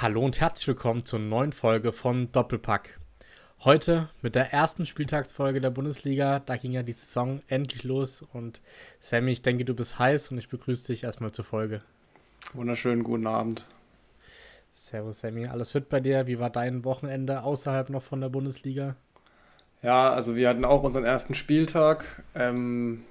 Hallo und herzlich willkommen zur neuen Folge von Doppelpack. Heute mit der ersten Spieltagsfolge der Bundesliga. Da ging ja die Saison endlich los und Sammy, ich denke, du bist heiß und ich begrüße dich erstmal zur Folge. Wunderschönen guten Abend. Servus Sammy, alles fit bei dir? Wie war dein Wochenende außerhalb noch von der Bundesliga? Ja, also wir hatten auch unseren ersten Spieltag, ähm,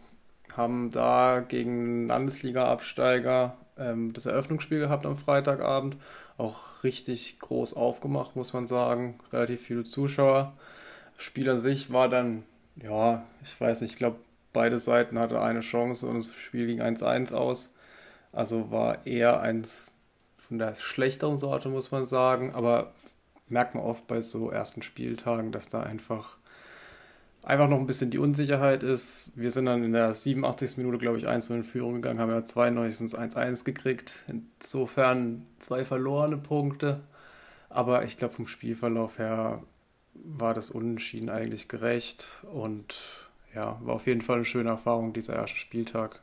haben da gegen Landesliga-Absteiger ähm, das Eröffnungsspiel gehabt am Freitagabend. Auch richtig groß aufgemacht, muss man sagen. Relativ viele Zuschauer. Das Spiel an sich war dann, ja, ich weiß nicht, ich glaube, beide Seiten hatten eine Chance und das Spiel ging 1-1 aus. Also war eher eins von der schlechteren Sorte, muss man sagen. Aber merkt man oft bei so ersten Spieltagen, dass da einfach einfach noch ein bisschen die Unsicherheit ist. Wir sind dann in der 87. Minute, glaube ich, 1 in Führung gegangen, haben ja 92. 1-1 gekriegt. Insofern zwei verlorene Punkte. Aber ich glaube, vom Spielverlauf her war das Unentschieden eigentlich gerecht. Und ja, war auf jeden Fall eine schöne Erfahrung, dieser erste Spieltag.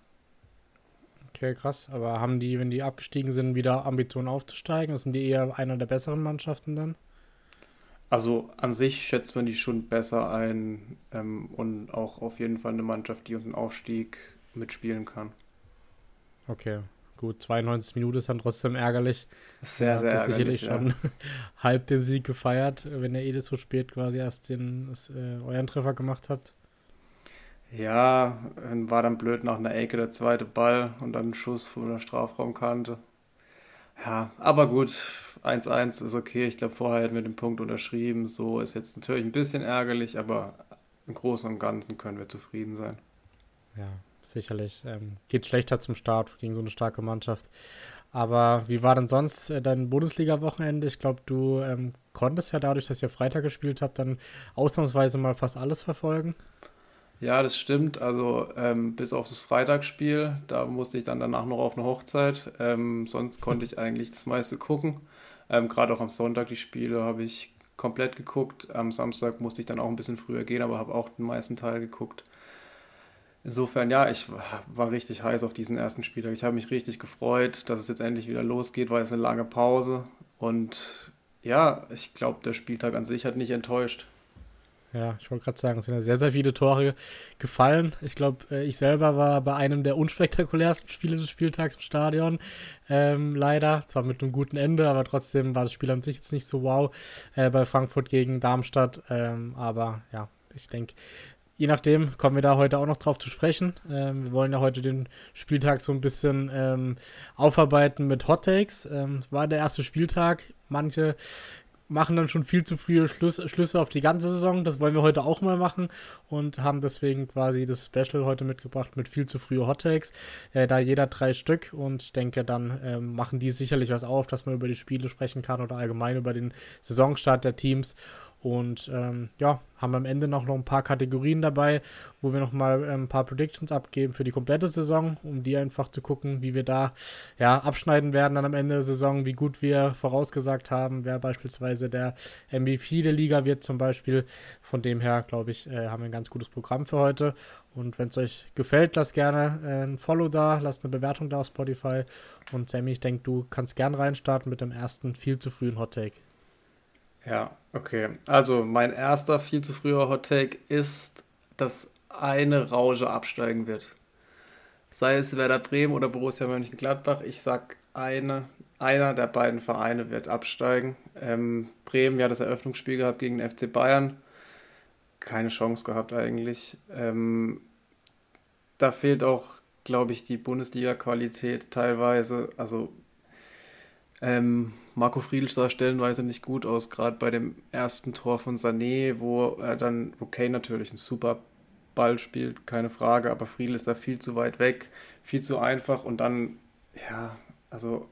Okay, krass. Aber haben die, wenn die abgestiegen sind, wieder Ambitionen aufzusteigen? Sind die eher einer der besseren Mannschaften dann? Also an sich schätzt man die schon besser ein ähm, und auch auf jeden Fall eine Mannschaft, die um den Aufstieg mitspielen kann. Okay, gut. 92 Minuten ist dann trotzdem ärgerlich. Sehr, sehr ärgerlich. sicherlich ja. schon halb den Sieg gefeiert, wenn ihr eh so spät quasi erst den, das, äh, euren Treffer gemacht habt. Ja, war dann blöd nach einer Ecke der zweite Ball und dann ein Schuss von der Strafraumkante. Ja, aber gut, 1-1 ist okay. Ich glaube, vorher hätten wir den Punkt unterschrieben. So ist jetzt natürlich ein bisschen ärgerlich, aber im Großen und Ganzen können wir zufrieden sein. Ja, sicherlich. Ähm, geht schlechter zum Start gegen so eine starke Mannschaft. Aber wie war denn sonst äh, dein Bundesliga-Wochenende? Ich glaube, du ähm, konntest ja dadurch, dass ihr Freitag gespielt habt, dann ausnahmsweise mal fast alles verfolgen. Ja, das stimmt. Also ähm, bis auf das Freitagsspiel, da musste ich dann danach noch auf eine Hochzeit. Ähm, sonst konnte ich eigentlich das meiste gucken. Ähm, Gerade auch am Sonntag die Spiele habe ich komplett geguckt. Am Samstag musste ich dann auch ein bisschen früher gehen, aber habe auch den meisten Teil geguckt. Insofern, ja, ich war richtig heiß auf diesen ersten Spieltag. Ich habe mich richtig gefreut, dass es jetzt endlich wieder losgeht, weil es eine lange Pause. Und ja, ich glaube, der Spieltag an sich hat nicht enttäuscht. Ja, ich wollte gerade sagen, es sind ja sehr, sehr viele Tore gefallen. Ich glaube, äh, ich selber war bei einem der unspektakulärsten Spiele des Spieltags im Stadion. Ähm, leider. Zwar mit einem guten Ende, aber trotzdem war das Spiel an sich jetzt nicht so wow äh, bei Frankfurt gegen Darmstadt. Ähm, aber ja, ich denke, je nachdem kommen wir da heute auch noch drauf zu sprechen. Ähm, wir wollen ja heute den Spieltag so ein bisschen ähm, aufarbeiten mit Hot Takes. Ähm, war der erste Spieltag. Manche machen dann schon viel zu frühe Schluss, Schlüsse auf die ganze Saison. Das wollen wir heute auch mal machen und haben deswegen quasi das Special heute mitgebracht mit viel zu frühe Hot Takes. Äh, da jeder drei Stück und ich denke, dann äh, machen die sicherlich was auf, dass man über die Spiele sprechen kann oder allgemein über den Saisonstart der Teams. Und ähm, ja, haben am Ende noch, noch ein paar Kategorien dabei, wo wir nochmal ähm, ein paar Predictions abgeben für die komplette Saison, um die einfach zu gucken, wie wir da ja, abschneiden werden dann am Ende der Saison, wie gut wir vorausgesagt haben, wer beispielsweise der MVP der Liga wird zum Beispiel. Von dem her, glaube ich, äh, haben wir ein ganz gutes Programm für heute. Und wenn es euch gefällt, lasst gerne äh, ein Follow da, lasst eine Bewertung da auf Spotify. Und Sammy, ich denke, du kannst gern reinstarten mit dem ersten viel zu frühen Hot Take. Ja, okay. Also mein erster viel zu früher Hot Take ist, dass eine Rausche absteigen wird. Sei es Werder Bremen oder Borussia Mönchengladbach, ich sag eine, einer der beiden Vereine wird absteigen. Ähm, Bremen ja das Eröffnungsspiel gehabt gegen den FC Bayern. Keine Chance gehabt eigentlich. Ähm, da fehlt auch, glaube ich, die Bundesliga-Qualität teilweise. Also ähm, Marco Friedl sah stellenweise nicht gut aus, gerade bei dem ersten Tor von Sané, wo er dann, wo Kane natürlich einen super Ball spielt, keine Frage, aber Friedl ist da viel zu weit weg, viel zu einfach und dann, ja, also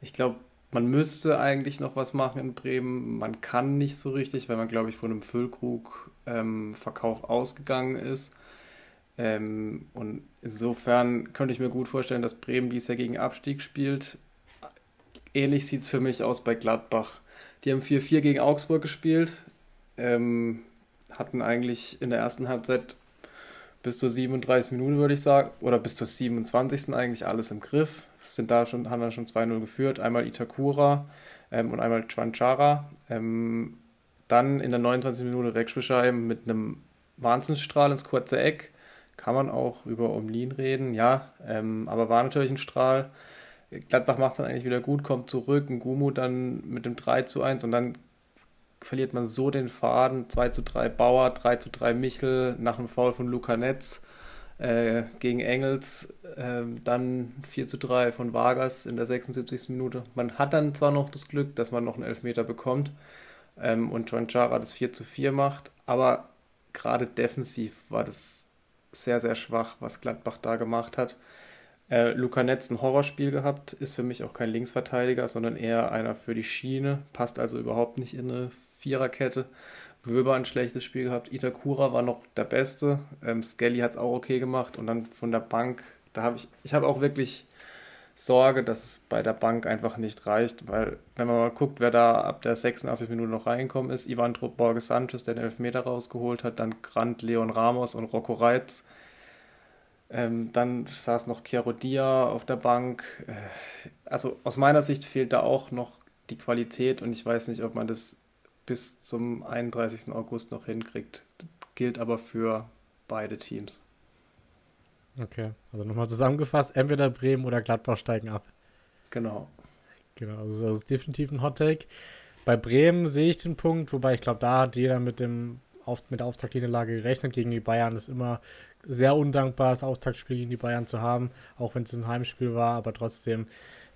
ich glaube, man müsste eigentlich noch was machen in Bremen. Man kann nicht so richtig, weil man, glaube ich, von einem Füllkrug-Verkauf ähm, ausgegangen ist. Ähm, und insofern könnte ich mir gut vorstellen, dass Bremen dies Jahr gegen Abstieg spielt ähnlich sieht es für mich aus bei Gladbach. Die haben 4-4 gegen Augsburg gespielt, ähm, hatten eigentlich in der ersten Halbzeit bis zur 37 Minuten, würde ich sagen, oder bis zur 27. eigentlich alles im Griff. Sind da schon, haben da schon 2-0 geführt. Einmal Itakura, ähm, und einmal Chwanchara. Ähm, dann in der 29. Minute Wegspielschein mit einem Wahnsinnsstrahl ins kurze Eck. Kann man auch über Omlin reden, ja, ähm, aber war natürlich ein Strahl. Gladbach macht es dann eigentlich wieder gut, kommt zurück, ein Gumu dann mit dem 3 zu 1 und dann verliert man so den Faden. 2 zu 3 Bauer, 3 zu 3 Michel nach einem Foul von Luca Netz äh, gegen Engels. Äh, dann 4 zu 3 von Vargas in der 76. Minute. Man hat dann zwar noch das Glück, dass man noch einen Elfmeter bekommt ähm, und Chara das 4 zu 4 macht, aber gerade defensiv war das sehr, sehr schwach, was Gladbach da gemacht hat. Äh, Luca Netz ein Horrorspiel gehabt, ist für mich auch kein Linksverteidiger, sondern eher einer für die Schiene, passt also überhaupt nicht in eine Viererkette. Wöber ein schlechtes Spiel gehabt, Itakura war noch der Beste, ähm, Skelly hat es auch okay gemacht und dann von der Bank, da habe ich, ich habe auch wirklich Sorge, dass es bei der Bank einfach nicht reicht, weil wenn man mal guckt, wer da ab der 86 Minute noch reingekommen ist, Ivan Borges Sanchez, der den Elfmeter rausgeholt hat, dann Grant, Leon Ramos und Rocco Reitz, ähm, dann saß noch Chiaro Dia auf der Bank. Äh, also aus meiner Sicht fehlt da auch noch die Qualität und ich weiß nicht, ob man das bis zum 31. August noch hinkriegt. Das gilt aber für beide Teams. Okay, also nochmal zusammengefasst, entweder Bremen oder Gladbach steigen ab. Genau. Genau, also das ist definitiv ein Hot Take. Bei Bremen sehe ich den Punkt, wobei ich glaube, da hat jeder mit dem auf, mit der Auftaktniederlage gerechnet gegen die Bayern. ist immer sehr undankbar, das Auftaktspiel gegen die Bayern zu haben, auch wenn es ein Heimspiel war, aber trotzdem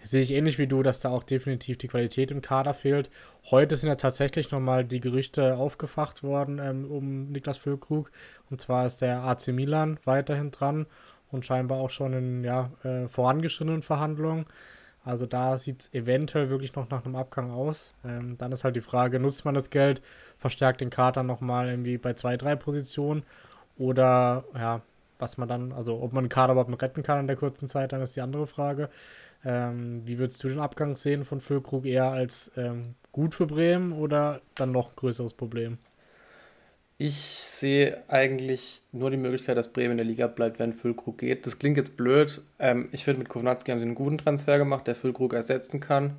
sehe ich ähnlich wie du, dass da auch definitiv die Qualität im Kader fehlt. Heute sind ja tatsächlich nochmal die Gerüchte aufgefacht worden ähm, um Niklas Füllkrug. Und zwar ist der AC Milan weiterhin dran und scheinbar auch schon in ja, äh, vorangeschrittenen Verhandlungen. Also da sieht es eventuell wirklich noch nach einem Abgang aus. Ähm, dann ist halt die Frage, nutzt man das Geld, verstärkt den Kader nochmal irgendwie bei zwei, drei Positionen oder ja, was man dann, also ob man den Kader überhaupt retten kann in der kurzen Zeit, dann ist die andere Frage. Ähm, wie würdest du den Abgang sehen von Füllkrug eher als ähm, gut für Bremen oder dann noch ein größeres Problem? Ich sehe eigentlich nur die Möglichkeit, dass Bremen in der Liga bleibt, wenn Füllkrug geht. Das klingt jetzt blöd. Ähm, ich finde, mit Kovnatski haben sie einen guten Transfer gemacht, der Füllkrug ersetzen kann.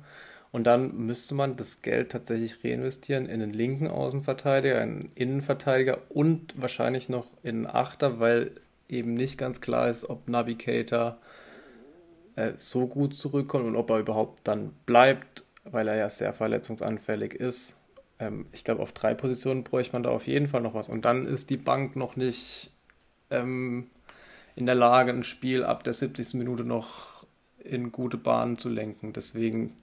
Und dann müsste man das Geld tatsächlich reinvestieren in einen linken Außenverteidiger, einen Innenverteidiger und wahrscheinlich noch in einen Achter, weil eben nicht ganz klar ist, ob Navigator äh, so gut zurückkommt und ob er überhaupt dann bleibt, weil er ja sehr verletzungsanfällig ist. Ähm, ich glaube, auf drei Positionen bräuchte man da auf jeden Fall noch was. Und dann ist die Bank noch nicht ähm, in der Lage, ein Spiel ab der 70. Minute noch in gute Bahnen zu lenken. Deswegen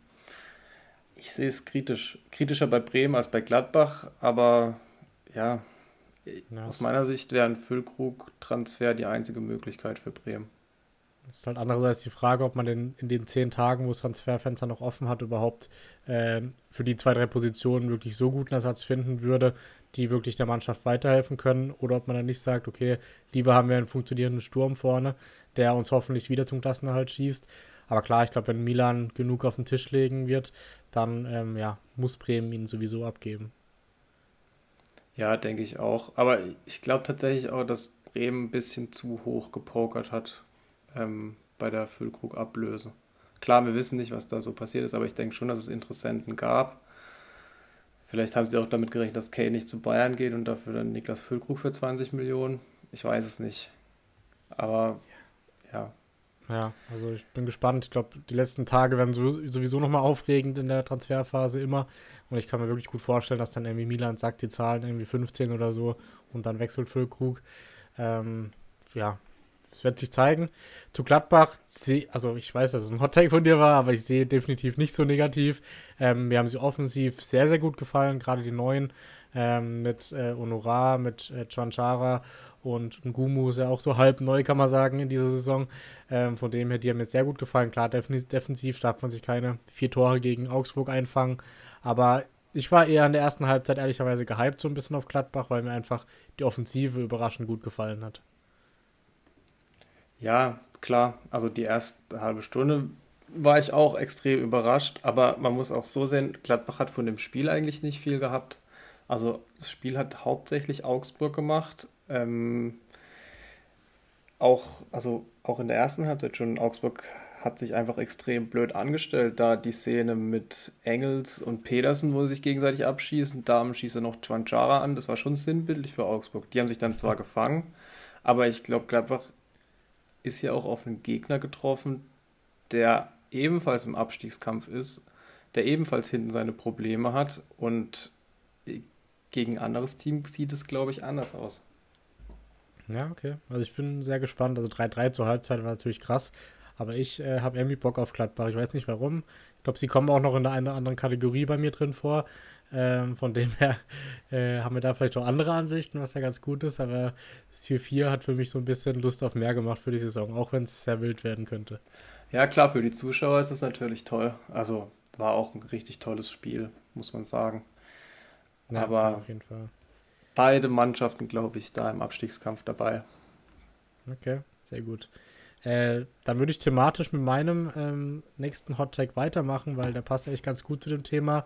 ich sehe es kritisch. Kritischer bei Bremen als bei Gladbach, aber ja, ja aus meiner Sicht wäre ein Füllkrug-Transfer die einzige Möglichkeit für Bremen. Es ist halt andererseits die Frage, ob man denn in den zehn Tagen, wo das Transferfenster noch offen hat, überhaupt äh, für die zwei, drei Positionen wirklich so guten Ersatz finden würde, die wirklich der Mannschaft weiterhelfen können, oder ob man dann nicht sagt, okay, lieber haben wir einen funktionierenden Sturm vorne, der uns hoffentlich wieder zum Klassenerhalt schießt. Aber klar, ich glaube, wenn Milan genug auf den Tisch legen wird, dann ähm, ja, muss Bremen ihn sowieso abgeben. Ja, denke ich auch. Aber ich glaube tatsächlich auch, dass Bremen ein bisschen zu hoch gepokert hat ähm, bei der Füllkrug-Ablöse. Klar, wir wissen nicht, was da so passiert ist, aber ich denke schon, dass es Interessenten gab. Vielleicht haben sie auch damit gerechnet, dass Kay nicht zu Bayern geht und dafür dann Niklas Füllkrug für 20 Millionen. Ich weiß es nicht. Aber ja, ja, also ich bin gespannt. Ich glaube, die letzten Tage werden sowieso nochmal aufregend in der Transferphase immer. Und ich kann mir wirklich gut vorstellen, dass dann irgendwie Milan sagt, die Zahlen irgendwie 15 oder so und dann wechselt Füllkrug. Ähm, ja, es wird sich zeigen. Zu Gladbach, also ich weiß, dass es ein Hot Take von dir war, aber ich sehe definitiv nicht so negativ. Ähm, mir haben sie offensiv sehr, sehr gut gefallen, gerade die neuen ähm, mit äh, Honorar, mit äh, Chwanchara und Ngumu ist ja auch so halb neu, kann man sagen, in dieser Saison. Ähm, von dem her, die haben mir sehr gut gefallen. Klar, defensiv darf man sich keine vier Tore gegen Augsburg einfangen. Aber ich war eher in der ersten Halbzeit ehrlicherweise gehypt so ein bisschen auf Gladbach, weil mir einfach die Offensive überraschend gut gefallen hat. Ja, klar. Also die erste halbe Stunde war ich auch extrem überrascht. Aber man muss auch so sehen, Gladbach hat von dem Spiel eigentlich nicht viel gehabt. Also das Spiel hat hauptsächlich Augsburg gemacht. Ähm, auch, also auch in der ersten Halbzeit schon Augsburg hat sich einfach extrem blöd angestellt, da die Szene mit Engels und Pedersen, wo sie sich gegenseitig abschießen, Damen schießen noch Chwanchara an, das war schon sinnbildlich für Augsburg. Die haben sich dann zwar gefangen, aber ich glaube, Gladbach ist ja auch auf einen Gegner getroffen, der ebenfalls im Abstiegskampf ist, der ebenfalls hinten seine Probleme hat und gegen ein anderes Team sieht es, glaube ich, anders aus. Ja, okay. Also ich bin sehr gespannt. Also 3-3 zur Halbzeit war natürlich krass. Aber ich äh, habe irgendwie Bock auf Gladbach. Ich weiß nicht warum. Ich glaube, sie kommen auch noch in einer anderen Kategorie bei mir drin vor. Ähm, von dem her äh, haben wir da vielleicht auch andere Ansichten, was ja ganz gut ist. Aber das Tier 4 hat für mich so ein bisschen Lust auf mehr gemacht für die Saison, auch wenn es sehr wild werden könnte. Ja, klar, für die Zuschauer ist es natürlich toll. Also war auch ein richtig tolles Spiel, muss man sagen. Ja, Aber auf jeden Fall. beide Mannschaften, glaube ich, da im Abstiegskampf dabei. Okay, sehr gut. Äh, dann würde ich thematisch mit meinem ähm, nächsten Hot Take weitermachen, weil der passt eigentlich ganz gut zu dem Thema.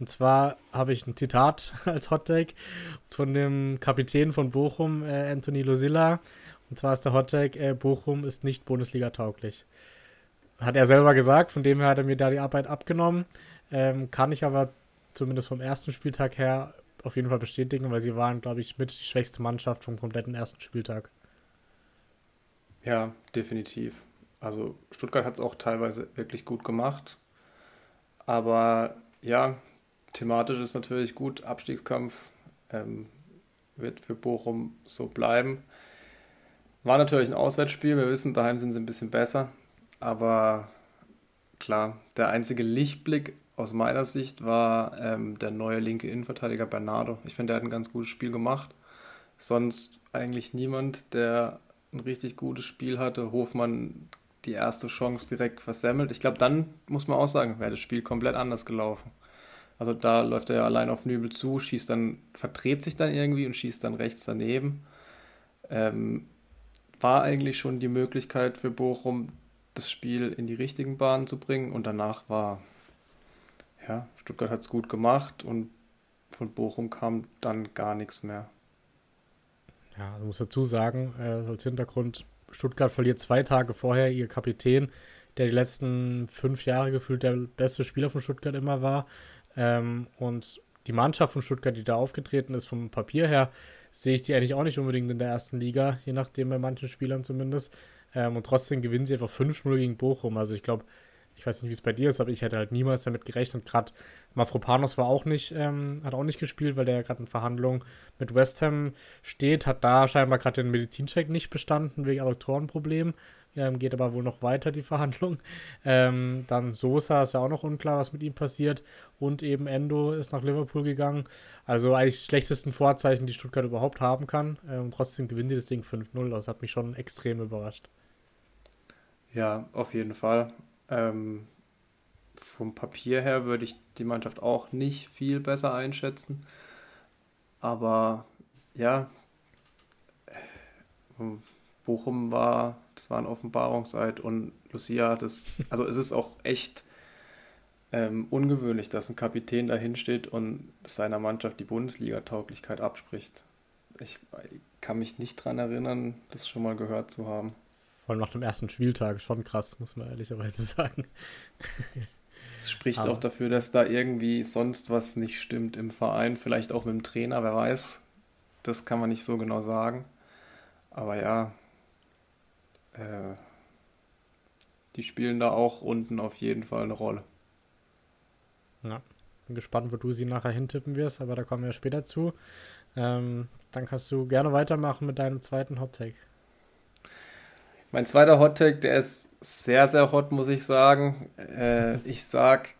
Und zwar habe ich ein Zitat als Hot Take von dem Kapitän von Bochum, äh, Anthony Losilla. Und zwar ist der Hot Take, äh, Bochum ist nicht Bundesliga tauglich. Hat er selber gesagt, von dem her hat er mir da die Arbeit abgenommen. Ähm, kann ich aber zumindest vom ersten Spieltag her auf jeden Fall bestätigen, weil sie waren, glaube ich, mit die schwächste Mannschaft vom kompletten ersten Spieltag. Ja, definitiv. Also Stuttgart hat es auch teilweise wirklich gut gemacht. Aber ja, thematisch ist natürlich gut. Abstiegskampf ähm, wird für Bochum so bleiben. War natürlich ein Auswärtsspiel. Wir wissen, daheim sind sie ein bisschen besser. Aber klar, der einzige Lichtblick aus meiner Sicht war ähm, der neue linke Innenverteidiger Bernardo. Ich finde, er hat ein ganz gutes Spiel gemacht. Sonst eigentlich niemand, der ein richtig gutes Spiel hatte. Hofmann die erste Chance direkt versemmelt. Ich glaube, dann muss man auch sagen, wäre das Spiel komplett anders gelaufen. Also da läuft er ja allein auf Nübel zu, schießt dann, verdreht sich dann irgendwie und schießt dann rechts daneben. Ähm, war eigentlich schon die Möglichkeit für Bochum, das Spiel in die richtigen Bahnen zu bringen und danach war, ja, Stuttgart hat es gut gemacht und von Bochum kam dann gar nichts mehr. Ja, ich muss dazu sagen, äh, als Hintergrund, Stuttgart verliert zwei Tage vorher ihr Kapitän, der die letzten fünf Jahre gefühlt der beste Spieler von Stuttgart immer war. Ähm, und die Mannschaft von Stuttgart, die da aufgetreten ist, vom Papier her, sehe ich die eigentlich auch nicht unbedingt in der ersten Liga, je nachdem bei manchen Spielern zumindest. Ähm, und trotzdem gewinnen sie einfach 5-0 gegen Bochum. Also ich glaube, ich weiß nicht, wie es bei dir ist, aber ich hätte halt niemals damit gerechnet. Gerade Mafropanos war auch nicht, ähm, hat auch nicht gespielt, weil der ja gerade in Verhandlungen mit West Ham steht, hat da scheinbar gerade den Medizincheck nicht bestanden wegen Adduktorenproblemen. Ähm, geht aber wohl noch weiter, die Verhandlung. Ähm, dann Sosa ist ja auch noch unklar, was mit ihm passiert. Und eben Endo ist nach Liverpool gegangen. Also eigentlich die schlechtesten Vorzeichen, die Stuttgart überhaupt haben kann. Ähm, trotzdem gewinnen die das Ding 5-0. Das hat mich schon extrem überrascht. Ja, auf jeden Fall. Ähm, vom Papier her würde ich die Mannschaft auch nicht viel besser einschätzen. Aber ja, Bochum war, das war ein Offenbarungseid und Lucia es, also es ist auch echt ähm, ungewöhnlich, dass ein Kapitän dahin steht und seiner Mannschaft die Bundesliga-Tauglichkeit abspricht. Ich kann mich nicht daran erinnern, das schon mal gehört zu haben. Vor allem nach dem ersten Spieltag, schon krass, muss man ehrlicherweise sagen. Es spricht Aber. auch dafür, dass da irgendwie sonst was nicht stimmt im Verein, vielleicht auch mit dem Trainer, wer weiß. Das kann man nicht so genau sagen. Aber ja, äh, die spielen da auch unten auf jeden Fall eine Rolle. Ja, bin gespannt, wo du sie nachher hintippen wirst, aber da kommen wir später zu. Ähm, dann kannst du gerne weitermachen mit deinem zweiten Hot Take. Mein zweiter Hot Take, der ist sehr, sehr hot, muss ich sagen. Äh, ich sag,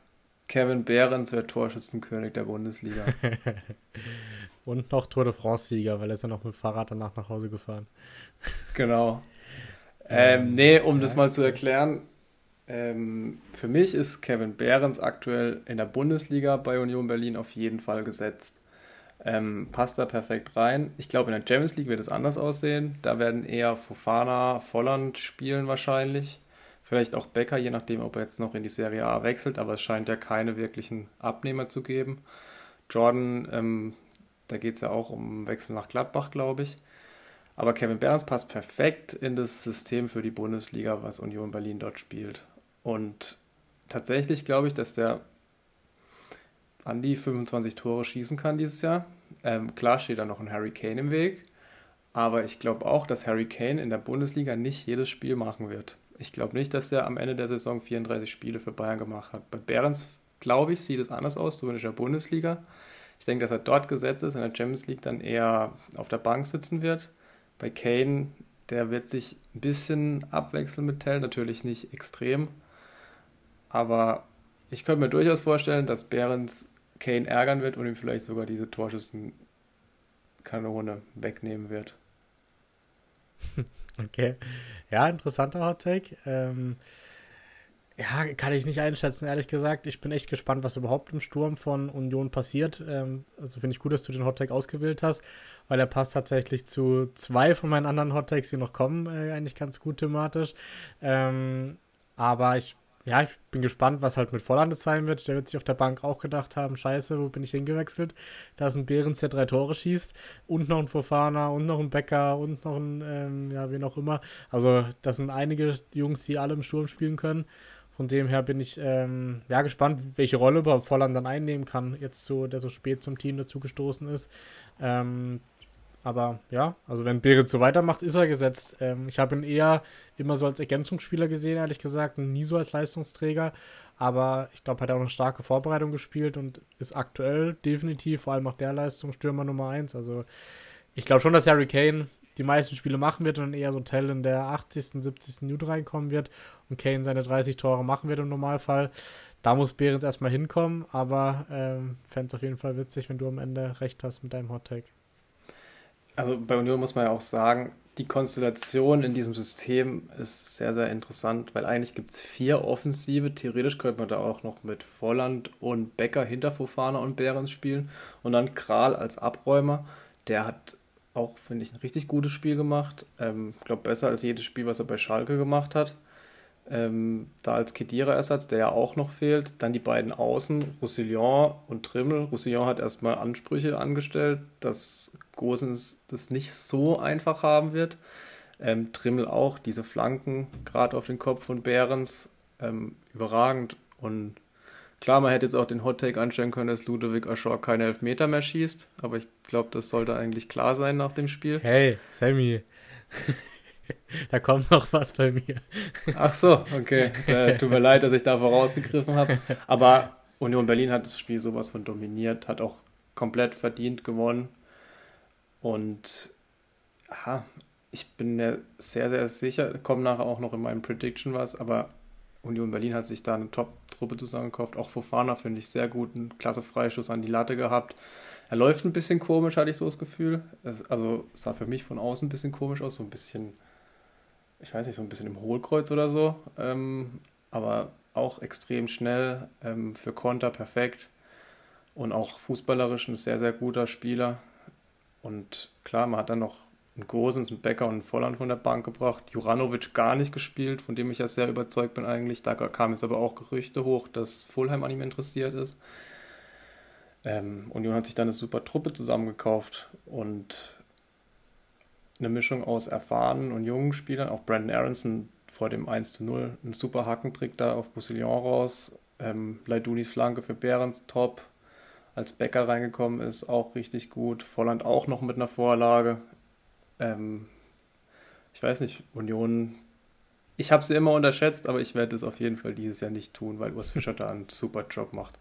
Kevin Behrens wird Torschützenkönig der Bundesliga. Und noch Tour de France-Sieger, weil er ist ja noch mit dem Fahrrad danach nach Hause gefahren. Genau. Ähm, nee, um das mal zu erklären, ähm, für mich ist Kevin Behrens aktuell in der Bundesliga bei Union Berlin auf jeden Fall gesetzt. Ähm, passt da perfekt rein. Ich glaube, in der Champions League wird es anders aussehen. Da werden eher Fofana, Volland spielen wahrscheinlich. Vielleicht auch Becker, je nachdem, ob er jetzt noch in die Serie A wechselt. Aber es scheint ja keine wirklichen Abnehmer zu geben. Jordan, ähm, da geht es ja auch um Wechsel nach Gladbach, glaube ich. Aber Kevin Behrens passt perfekt in das System für die Bundesliga, was Union Berlin dort spielt. Und tatsächlich glaube ich, dass der an die 25 Tore schießen kann dieses Jahr. Ähm, klar steht da noch ein Harry Kane im Weg, aber ich glaube auch, dass Harry Kane in der Bundesliga nicht jedes Spiel machen wird. Ich glaube nicht, dass der am Ende der Saison 34 Spiele für Bayern gemacht hat. Bei Behrens, glaube ich, sieht es anders aus, zumindest in der Bundesliga. Ich denke, dass er dort gesetzt ist, in der Champions League dann eher auf der Bank sitzen wird. Bei Kane, der wird sich ein bisschen abwechseln mit Tell, natürlich nicht extrem. Aber ich könnte mir durchaus vorstellen, dass Behrens Kane ärgern wird und ihm vielleicht sogar diese Torschüssenkanone wegnehmen wird. Okay. Ja, interessanter Hot Take. Ähm, ja, kann ich nicht einschätzen, ehrlich gesagt. Ich bin echt gespannt, was überhaupt im Sturm von Union passiert. Ähm, also finde ich gut, dass du den Hot Take ausgewählt hast, weil er passt tatsächlich zu zwei von meinen anderen Hot Takes, die noch kommen, äh, eigentlich ganz gut thematisch. Ähm, aber ich ja, ich bin gespannt, was halt mit Vollandes sein wird. Der wird sich auf der Bank auch gedacht haben, scheiße, wo bin ich hingewechselt? Da ist ein Behrens, der drei Tore schießt und noch ein Fofana und noch ein Becker und noch ein, ähm, ja, wen auch immer. Also das sind einige Jungs, die alle im Sturm spielen können. Von dem her bin ich ähm, ja gespannt, welche Rolle überhaupt Volland dann einnehmen kann, jetzt so, der so spät zum Team dazugestoßen ist. Ähm, aber ja, also wenn Behrens so weitermacht, ist er gesetzt. Ähm, ich habe ihn eher immer so als Ergänzungsspieler gesehen, ehrlich gesagt, nie so als Leistungsträger. Aber ich glaube, hat er auch eine starke Vorbereitung gespielt und ist aktuell definitiv, vor allem auch der Leistungsstürmer Nummer 1. Also ich glaube schon, dass Harry Kane die meisten Spiele machen wird und eher so Tell in der 80., 70. Minute reinkommen wird und Kane seine 30 Tore machen wird im Normalfall. Da muss Behrens erstmal hinkommen, aber ähm, fände es auf jeden Fall witzig, wenn du am Ende recht hast mit deinem Hot Take. Also bei Union muss man ja auch sagen, die Konstellation in diesem System ist sehr, sehr interessant, weil eigentlich gibt es vier Offensive. Theoretisch könnte man da auch noch mit Volland und Becker hinter Fofana und Behrens spielen. Und dann Kral als Abräumer. Der hat auch, finde ich, ein richtig gutes Spiel gemacht. Ich ähm, glaube, besser als jedes Spiel, was er bei Schalke gemacht hat. Ähm, da als Kedira-Ersatz, der ja auch noch fehlt. Dann die beiden Außen, Roussillon und Trimmel. Roussillon hat erstmal Ansprüche angestellt, dass Gosens das nicht so einfach haben wird. Ähm, Trimmel auch, diese Flanken, gerade auf den Kopf von Behrens, ähm, überragend. Und klar, man hätte jetzt auch den Hot-Take anstellen können, dass Ludovic Aschor keine Elfmeter mehr schießt. Aber ich glaube, das sollte eigentlich klar sein nach dem Spiel. Hey, Sammy. Da kommt noch was bei mir. Ach so, okay. Da, tut mir leid, dass ich da vorausgegriffen habe. Aber Union Berlin hat das Spiel sowas von dominiert, hat auch komplett verdient gewonnen. Und ja, ich bin mir sehr, sehr sicher, kommt nachher auch noch in meinem Prediction was, aber Union Berlin hat sich da eine Top-Truppe zusammengekauft. Auch Fofana finde ich sehr gut, einen klasse Freischuss an die Latte gehabt. Er läuft ein bisschen komisch, hatte ich so das Gefühl. Es, also sah für mich von außen ein bisschen komisch aus, so ein bisschen ich weiß nicht, so ein bisschen im Hohlkreuz oder so. Ähm, aber auch extrem schnell, ähm, für Konter perfekt und auch fußballerisch ein sehr, sehr guter Spieler. Und klar, man hat dann noch einen Gosens, einen Becker und einen Volland von der Bank gebracht. Juranovic gar nicht gespielt, von dem ich ja sehr überzeugt bin eigentlich. Da kamen jetzt aber auch Gerüchte hoch, dass Fulham an ihm interessiert ist. Ähm, Union hat sich dann eine super Truppe zusammengekauft und eine Mischung aus erfahrenen und jungen Spielern. Auch Brandon Aronson vor dem 1 zu 0, ein super Hackentrick da auf Boussillon raus. Ähm, Leidunis Flanke für Behrens top. Als Becker reingekommen ist, auch richtig gut. Volland auch noch mit einer Vorlage. Ähm, ich weiß nicht, Union. Ich habe sie immer unterschätzt, aber ich werde es auf jeden Fall dieses Jahr nicht tun, weil Urs Fischer da einen super Job macht.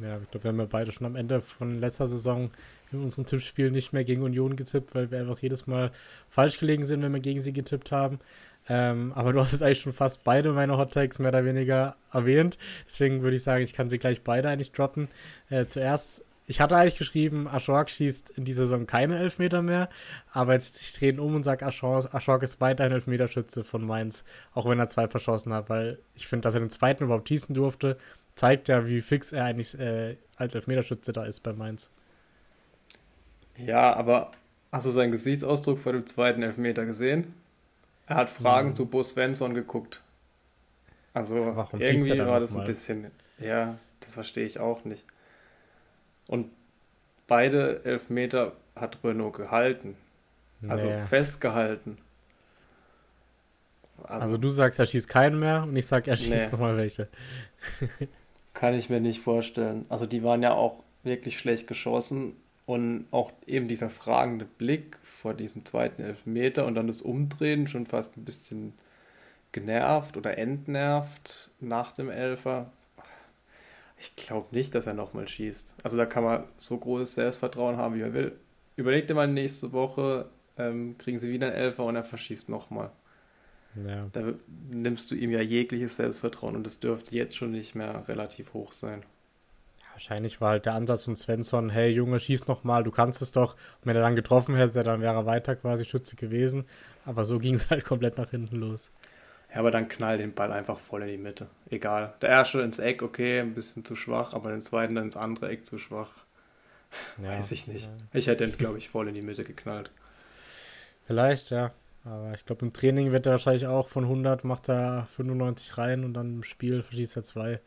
Ja, ich glaube, wir haben ja beide schon am Ende von letzter Saison in unseren Tippspielen nicht mehr gegen Union getippt, weil wir einfach jedes Mal falsch gelegen sind, wenn wir gegen sie getippt haben. Ähm, aber du hast jetzt eigentlich schon fast beide meine Hot Takes mehr oder weniger erwähnt. Deswegen würde ich sagen, ich kann sie gleich beide eigentlich droppen. Äh, zuerst, ich hatte eigentlich geschrieben, Ashok schießt in dieser Saison keine Elfmeter mehr. Aber jetzt ich drehe um und sage, Ashok ist weiterhin Elfmeterschütze von Mainz. Auch wenn er zwei verschossen hat. Weil ich finde, dass er den zweiten überhaupt schießen durfte, zeigt ja, wie fix er eigentlich äh, als Elfmeterschütze da ist bei Mainz. Ja, aber hast du seinen Gesichtsausdruck vor dem zweiten Elfmeter gesehen? Er hat Fragen mhm. zu Bo Svensson geguckt. Also Warum irgendwie war das ein bisschen. Ja, das verstehe ich auch nicht. Und beide Elfmeter hat Renault gehalten. Also nee. festgehalten. Also, also, du sagst, er schießt keinen mehr und ich sag, er schießt nee. nochmal welche. Kann ich mir nicht vorstellen. Also die waren ja auch wirklich schlecht geschossen und auch eben dieser fragende Blick vor diesem zweiten Elfmeter und dann das Umdrehen schon fast ein bisschen genervt oder entnervt nach dem Elfer. Ich glaube nicht, dass er nochmal schießt. Also da kann man so großes Selbstvertrauen haben, wie er will. Überleg dir mal nächste Woche, ähm, kriegen sie wieder einen Elfer und er verschießt nochmal. Ja. Da nimmst du ihm ja jegliches Selbstvertrauen und es dürfte jetzt schon nicht mehr relativ hoch sein. Wahrscheinlich war halt der Ansatz von Svensson, hey Junge, schieß nochmal, du kannst es doch. Und wenn er dann getroffen hätte, dann wäre er weiter quasi Schütze gewesen. Aber so ging es halt komplett nach hinten los. Ja, aber dann knall den Ball einfach voll in die Mitte. Egal. Der erste ins Eck, okay, ein bisschen zu schwach, aber den zweiten dann ins andere Eck zu schwach. Ja, Weiß ich nicht. Ja. Ich hätte ihn, glaube ich, voll in die Mitte geknallt. Vielleicht, ja. Aber ich glaube, im Training wird er wahrscheinlich auch von 100 macht er 95 rein und dann im Spiel verschießt er zwei.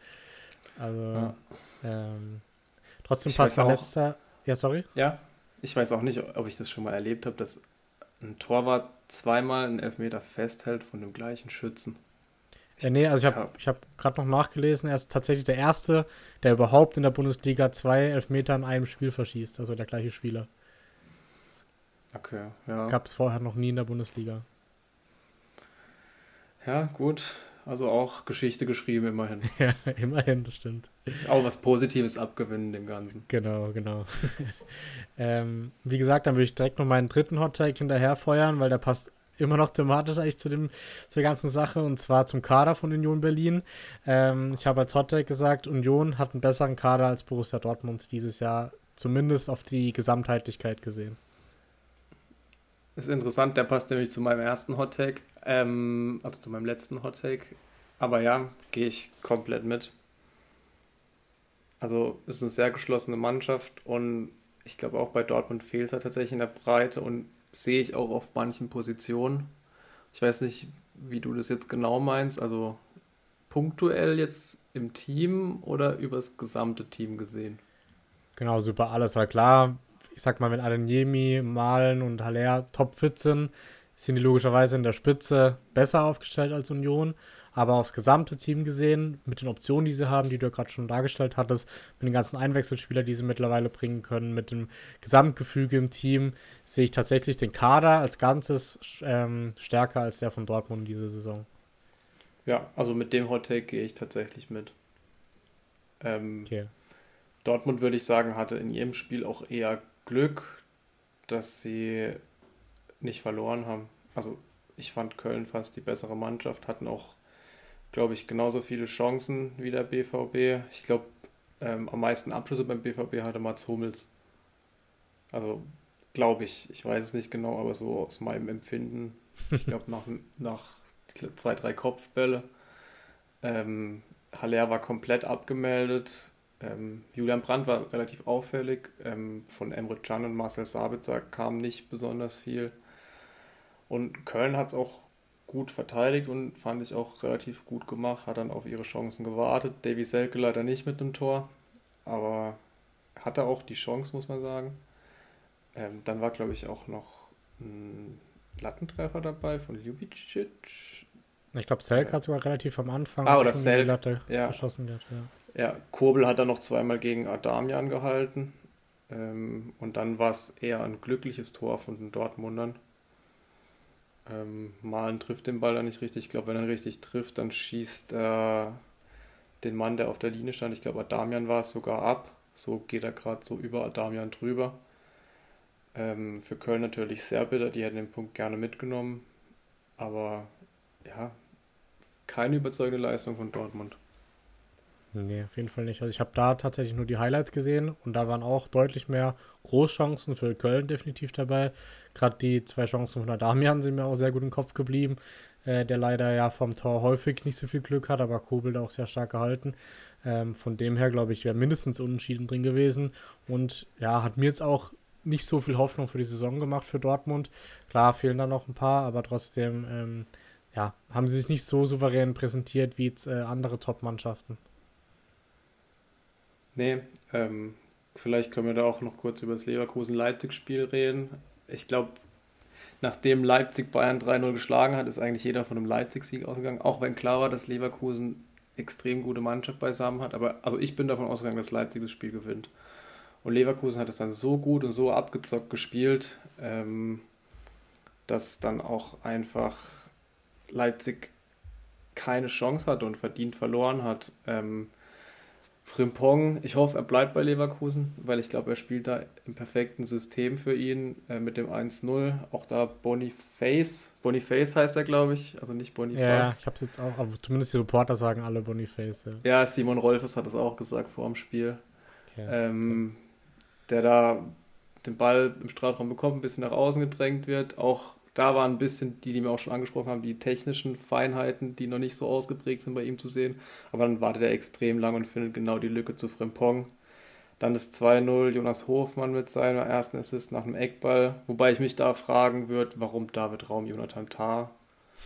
Also, ja. ähm, trotzdem passt der letzter. Ja, sorry? Ja, ich weiß auch nicht, ob ich das schon mal erlebt habe, dass ein Torwart zweimal einen Elfmeter festhält von dem gleichen Schützen. Ich ja, nee, also ich habe ich hab gerade noch nachgelesen, er ist tatsächlich der Erste, der überhaupt in der Bundesliga zwei Elfmeter in einem Spiel verschießt, also der gleiche Spieler. Okay, ja. Gab es vorher noch nie in der Bundesliga. Ja, gut. Also auch Geschichte geschrieben, immerhin. ja, immerhin, das stimmt. Auch was Positives abgewinnen dem Ganzen. Genau, genau. ähm, wie gesagt, dann würde ich direkt noch meinen dritten Hottake hinterher feuern, weil der passt immer noch thematisch eigentlich zu, dem, zur ganzen Sache und zwar zum Kader von Union Berlin. Ähm, ich habe als Hottake gesagt, Union hat einen besseren Kader als Borussia Dortmund dieses Jahr, zumindest auf die Gesamtheitlichkeit gesehen. Ist interessant, der passt nämlich zu meinem ersten Hottake, ähm, also zu meinem letzten Hottake. Aber ja, gehe ich komplett mit. Also ist eine sehr geschlossene Mannschaft und ich glaube auch bei Dortmund fehlt es halt tatsächlich in der Breite und sehe ich auch auf manchen Positionen. Ich weiß nicht, wie du das jetzt genau meinst, also punktuell jetzt im Team oder übers gesamte Team gesehen? Genau, super alles. Weil klar, ich sag mal, wenn Adeniemi, Malen und Haller topfit sind, sind die logischerweise in der Spitze besser aufgestellt als Union. Aber aufs gesamte Team gesehen, mit den Optionen, die sie haben, die du ja gerade schon dargestellt hattest, mit den ganzen Einwechselspielern, die sie mittlerweile bringen können, mit dem Gesamtgefüge im Team, sehe ich tatsächlich den Kader als Ganzes ähm, stärker als der von Dortmund diese Saison. Ja, also mit dem Hot Take gehe ich tatsächlich mit. Ähm, okay. Dortmund, würde ich sagen, hatte in ihrem Spiel auch eher Glück, dass sie nicht verloren haben. Also ich fand Köln fast die bessere Mannschaft, hatten auch, glaube ich, genauso viele Chancen wie der BVB. Ich glaube, ähm, am meisten Abschlüsse beim BVB hatte Mats Hummels. Also glaube ich, ich weiß es nicht genau, aber so aus meinem Empfinden, ich glaube nach, nach zwei, drei Kopfbälle. Ähm, Haller war komplett abgemeldet. Ähm, Julian Brandt war relativ auffällig. Ähm, von Emre Can und Marcel Sabitzer kam nicht besonders viel. Und Köln hat es auch gut verteidigt und fand ich auch relativ gut gemacht. Hat dann auf ihre Chancen gewartet. Davy Selke leider nicht mit einem Tor, aber hatte auch die Chance, muss man sagen. Ähm, dann war, glaube ich, auch noch ein Lattentreffer dabei von Ljubicic. Ich glaube, Selke hat sogar relativ am Anfang ah, oder Selke, Latte ja. geschossen. Gehabt, ja. Ja, Kurbel hat dann noch zweimal gegen Adamian gehalten. Ähm, und dann war es eher ein glückliches Tor von den Dortmundern. Ähm, Malen trifft den Ball da nicht richtig. Ich glaube, wenn er richtig trifft, dann schießt er den Mann, der auf der Linie stand, ich glaube Adamian war es, sogar ab. So geht er gerade so über Adamian drüber. Ähm, für Köln natürlich sehr bitter, die hätten den Punkt gerne mitgenommen. Aber ja, keine überzeugende Leistung von Dortmund. Nee, auf jeden Fall nicht. Also ich habe da tatsächlich nur die Highlights gesehen und da waren auch deutlich mehr Großchancen für Köln definitiv dabei. Gerade die zwei Chancen von Adamian sind mir auch sehr gut im Kopf geblieben, äh, der leider ja vom Tor häufig nicht so viel Glück hat, aber Kobel da auch sehr stark gehalten. Ähm, von dem her, glaube ich, wäre mindestens unentschieden drin gewesen und ja, hat mir jetzt auch nicht so viel Hoffnung für die Saison gemacht für Dortmund. Klar, fehlen da noch ein paar, aber trotzdem, ähm, ja, haben sie sich nicht so souverän präsentiert wie jetzt äh, andere Top-Mannschaften. Nee, ähm, vielleicht können wir da auch noch kurz über das Leverkusen-Leipzig-Spiel reden. Ich glaube, nachdem Leipzig Bayern 3-0 geschlagen hat, ist eigentlich jeder von einem Leipzig-Sieg ausgegangen, auch wenn klar war, dass Leverkusen extrem gute Mannschaft beisammen hat. Aber also ich bin davon ausgegangen, dass Leipzig das Spiel gewinnt. Und Leverkusen hat es dann so gut und so abgezockt gespielt, ähm, dass dann auch einfach Leipzig keine Chance hatte und verdient verloren hat. Ähm, Frimpong, ich hoffe, er bleibt bei Leverkusen, weil ich glaube, er spielt da im perfekten System für ihn äh, mit dem 1-0. Auch da Boniface, Boniface heißt er, glaube ich, also nicht Boniface. Ja, ich habe es jetzt auch, aber zumindest die Reporter sagen alle Boniface. Ja, ja Simon Rolfes hat es auch gesagt vor dem Spiel. Okay. Ähm, okay. Der da den Ball im Strafraum bekommt, ein bisschen nach außen gedrängt wird, auch da waren ein bisschen die, die mir auch schon angesprochen haben, die technischen Feinheiten, die noch nicht so ausgeprägt sind bei ihm zu sehen. Aber dann wartet er extrem lang und findet genau die Lücke zu Frimpong. Dann das 2-0, Jonas Hofmann mit seinem ersten Assist nach einem Eckball. Wobei ich mich da fragen würde, warum David Raum Jonathan Tah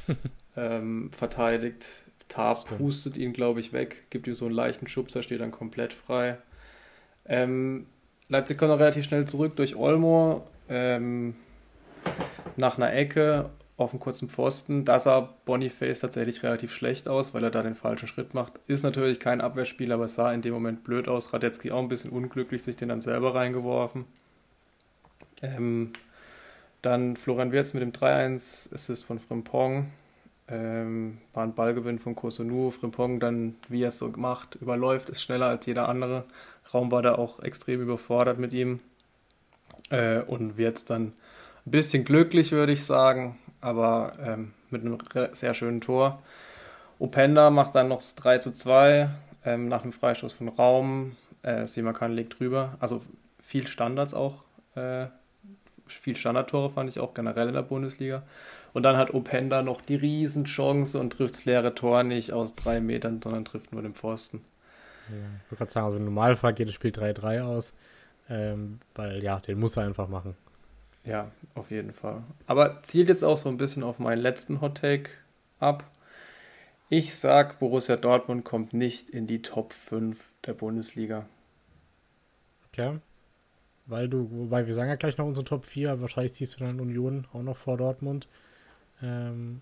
ähm, verteidigt. Tah pustet ihn, glaube ich, weg, gibt ihm so einen leichten Schubser, steht dann komplett frei. Ähm, Leipzig kommt auch relativ schnell zurück durch Olmo. Ähm, nach einer Ecke auf einem kurzen Pfosten. Da sah Boniface tatsächlich relativ schlecht aus, weil er da den falschen Schritt macht. Ist natürlich kein Abwehrspiel, aber es sah in dem Moment blöd aus. Radetzky auch ein bisschen unglücklich, sich den dann selber reingeworfen. Ähm, dann Florian Wirtz mit dem 3-1, Assist von Frimpong. Ähm, war ein Ballgewinn von Kosunu. Frimpong dann, wie er es so macht, überläuft, ist schneller als jeder andere. Raum war da auch extrem überfordert mit ihm. Äh, und Wirtz dann ein bisschen glücklich, würde ich sagen, aber ähm, mit einem sehr schönen Tor. Openda macht dann noch das 3 zu 2 ähm, nach einem Freistoß von Raum. Äh, Simakan legt drüber. Also viel Standards auch. Äh, viel Standardtore fand ich auch generell in der Bundesliga. Und dann hat Openda noch die Riesenchance und trifft das leere Tor nicht aus drei Metern, sondern trifft nur den Pfosten. Ja, ich würde gerade sagen, also im Normalfall geht das Spiel 3-3 aus, ähm, weil ja, den muss er einfach machen. Ja, auf jeden Fall. Aber zielt jetzt auch so ein bisschen auf meinen letzten Hot Take ab. Ich sag, Borussia Dortmund kommt nicht in die Top 5 der Bundesliga. Okay. Weil du, wobei wir sagen ja gleich noch unsere Top 4, aber wahrscheinlich ziehst du dann Union auch noch vor Dortmund. Ähm,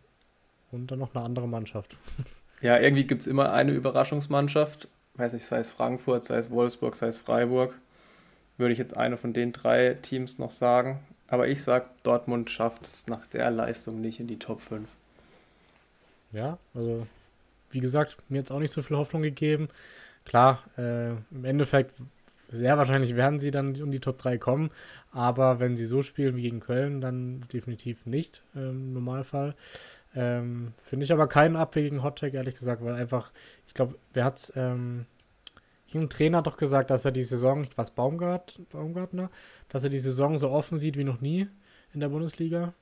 und dann noch eine andere Mannschaft. Ja, irgendwie gibt es immer eine Überraschungsmannschaft. Weiß nicht, sei es Frankfurt, sei es Wolfsburg, sei es Freiburg. Würde ich jetzt eine von den drei Teams noch sagen. Aber ich sag, Dortmund schafft es nach der Leistung nicht in die Top 5. Ja, also wie gesagt, mir jetzt auch nicht so viel Hoffnung gegeben. Klar, äh, im Endeffekt sehr wahrscheinlich werden sie dann um die Top 3 kommen, aber wenn sie so spielen wie gegen Köln, dann definitiv nicht ähm, im Normalfall. Ähm, Finde ich aber keinen abwegigen Hottag, ehrlich gesagt, weil einfach, ich glaube, wer hat's, ähm, ein Trainer hat doch gesagt, dass er die Saison, was Baumgart, Baumgartner, dass er die Saison so offen sieht wie noch nie in der Bundesliga.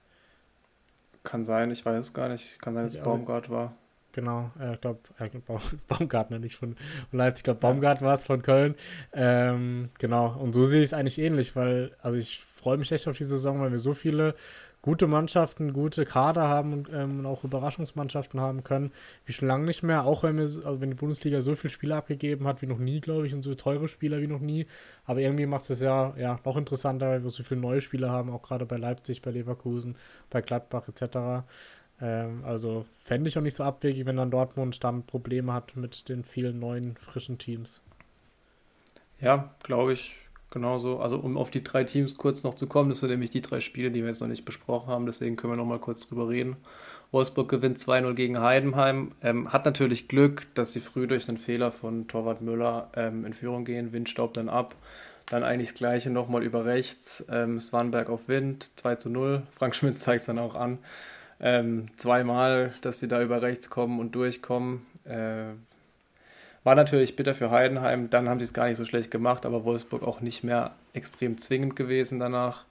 Kann sein, ich weiß es gar nicht. Kann sein, dass also, Baumgart war. Genau, äh, ich glaube, äh, Baumgartner nicht von, Leipzig, ich glaube, Baumgart war es von Köln. Ähm, genau, und so sehe ich es eigentlich ähnlich, weil, also ich freue mich echt auf die Saison, weil wir so viele gute Mannschaften, gute Kader haben und ähm, auch Überraschungsmannschaften haben können, wie schon lange nicht mehr, auch wenn wir, also wenn die Bundesliga so viele Spieler abgegeben hat wie noch nie, glaube ich, und so teure Spieler wie noch nie. Aber irgendwie macht es ja, ja noch interessanter, weil wir so viele neue Spieler haben, auch gerade bei Leipzig, bei Leverkusen, bei Gladbach etc. Ähm, also fände ich auch nicht so abwegig, wenn dann Dortmund damit Probleme hat mit den vielen neuen, frischen Teams. Ja, glaube ich, Genauso, also um auf die drei Teams kurz noch zu kommen, das sind nämlich die drei Spiele, die wir jetzt noch nicht besprochen haben, deswegen können wir noch mal kurz drüber reden. Wolfsburg gewinnt 2-0 gegen Heidenheim, ähm, hat natürlich Glück, dass sie früh durch einen Fehler von Torwart Müller ähm, in Führung gehen, Wind staubt dann ab, dann eigentlich das gleiche nochmal über rechts, ähm, Swanberg auf Wind, 2 0, Frank Schmidt zeigt es dann auch an, ähm, zweimal, dass sie da über rechts kommen und durchkommen, äh, war natürlich bitter für Heidenheim. Dann haben sie es gar nicht so schlecht gemacht, aber Wolfsburg auch nicht mehr extrem zwingend gewesen danach.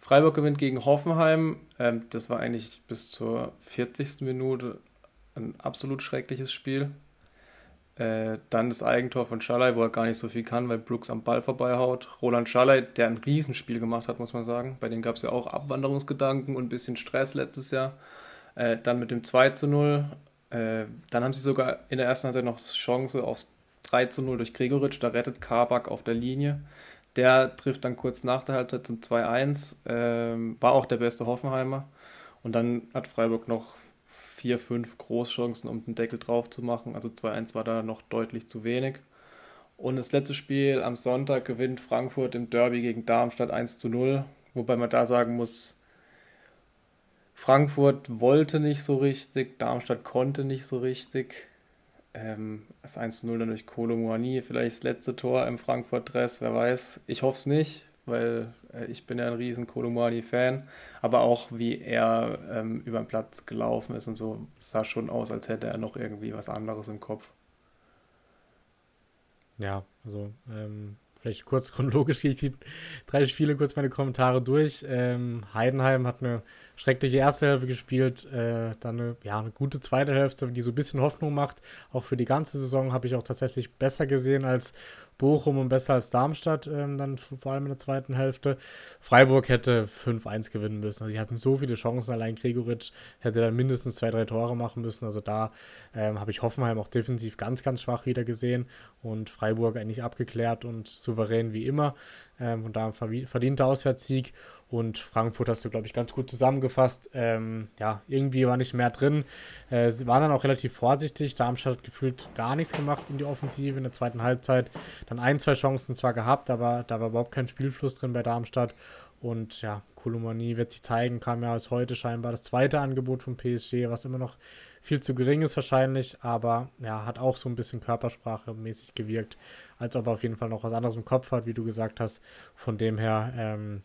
Freiburg gewinnt gegen Hoffenheim. Ähm, das war eigentlich bis zur 40. Minute ein absolut schreckliches Spiel. Äh, dann das Eigentor von Schalay, wo er gar nicht so viel kann, weil Brooks am Ball vorbeihaut. Roland Schalay, der ein Riesenspiel gemacht hat, muss man sagen. Bei dem gab es ja auch Abwanderungsgedanken und ein bisschen Stress letztes Jahr. Äh, dann mit dem 2 zu 0 äh, dann haben sie sogar in der ersten Halbzeit noch Chance aufs 3 zu 0 durch Gregoritsch. Da rettet Kabak auf der Linie. Der trifft dann kurz nach der Halbzeit zum 2-1. Ähm, war auch der beste Hoffenheimer. Und dann hat Freiburg noch vier, fünf Großchancen, um den Deckel drauf zu machen. Also 2-1 war da noch deutlich zu wenig. Und das letzte Spiel am Sonntag gewinnt Frankfurt im Derby gegen Darmstadt 1 zu 0. Wobei man da sagen muss, Frankfurt wollte nicht so richtig, Darmstadt konnte nicht so richtig. Ähm, das 1 zu 0 dann durch Kolo Muani, vielleicht das letzte Tor im Frankfurt-Dress, wer weiß. Ich hoffe es nicht, weil äh, ich bin ja ein riesen Kolo Muani-Fan. Aber auch wie er ähm, über den Platz gelaufen ist und so, sah schon aus, als hätte er noch irgendwie was anderes im Kopf. Ja, also ähm, vielleicht kurz chronologisch gehe ich die drei Spiele kurz meine Kommentare durch. Ähm, Heidenheim hat eine schreckliche erste Hälfte gespielt, äh, dann eine, ja, eine gute zweite Hälfte, die so ein bisschen Hoffnung macht. Auch für die ganze Saison habe ich auch tatsächlich besser gesehen als Bochum und besser als Darmstadt, ähm, dann vor allem in der zweiten Hälfte. Freiburg hätte 5-1 gewinnen müssen. Also sie hatten so viele Chancen, allein Gregoritsch hätte dann mindestens zwei, drei Tore machen müssen. Also da ähm, habe ich Hoffenheim auch defensiv ganz, ganz schwach wieder gesehen und Freiburg eigentlich abgeklärt und souverän wie immer. Ähm, und da ein verdienter Auswärtssieg. Und Frankfurt hast du, glaube ich, ganz gut zusammengefasst. Ähm, ja, irgendwie war nicht mehr drin. Äh, sie waren dann auch relativ vorsichtig. Darmstadt hat gefühlt gar nichts gemacht in die Offensive in der zweiten Halbzeit. Dann ein, zwei Chancen zwar gehabt, aber da war überhaupt kein Spielfluss drin bei Darmstadt. Und ja, Kolomani wird sich zeigen, kam ja als heute scheinbar das zweite Angebot vom PSG, was immer noch viel zu gering ist wahrscheinlich, aber ja, hat auch so ein bisschen Körpersprache mäßig gewirkt, als ob er auf jeden Fall noch was anderes im Kopf hat, wie du gesagt hast. Von dem her, ähm,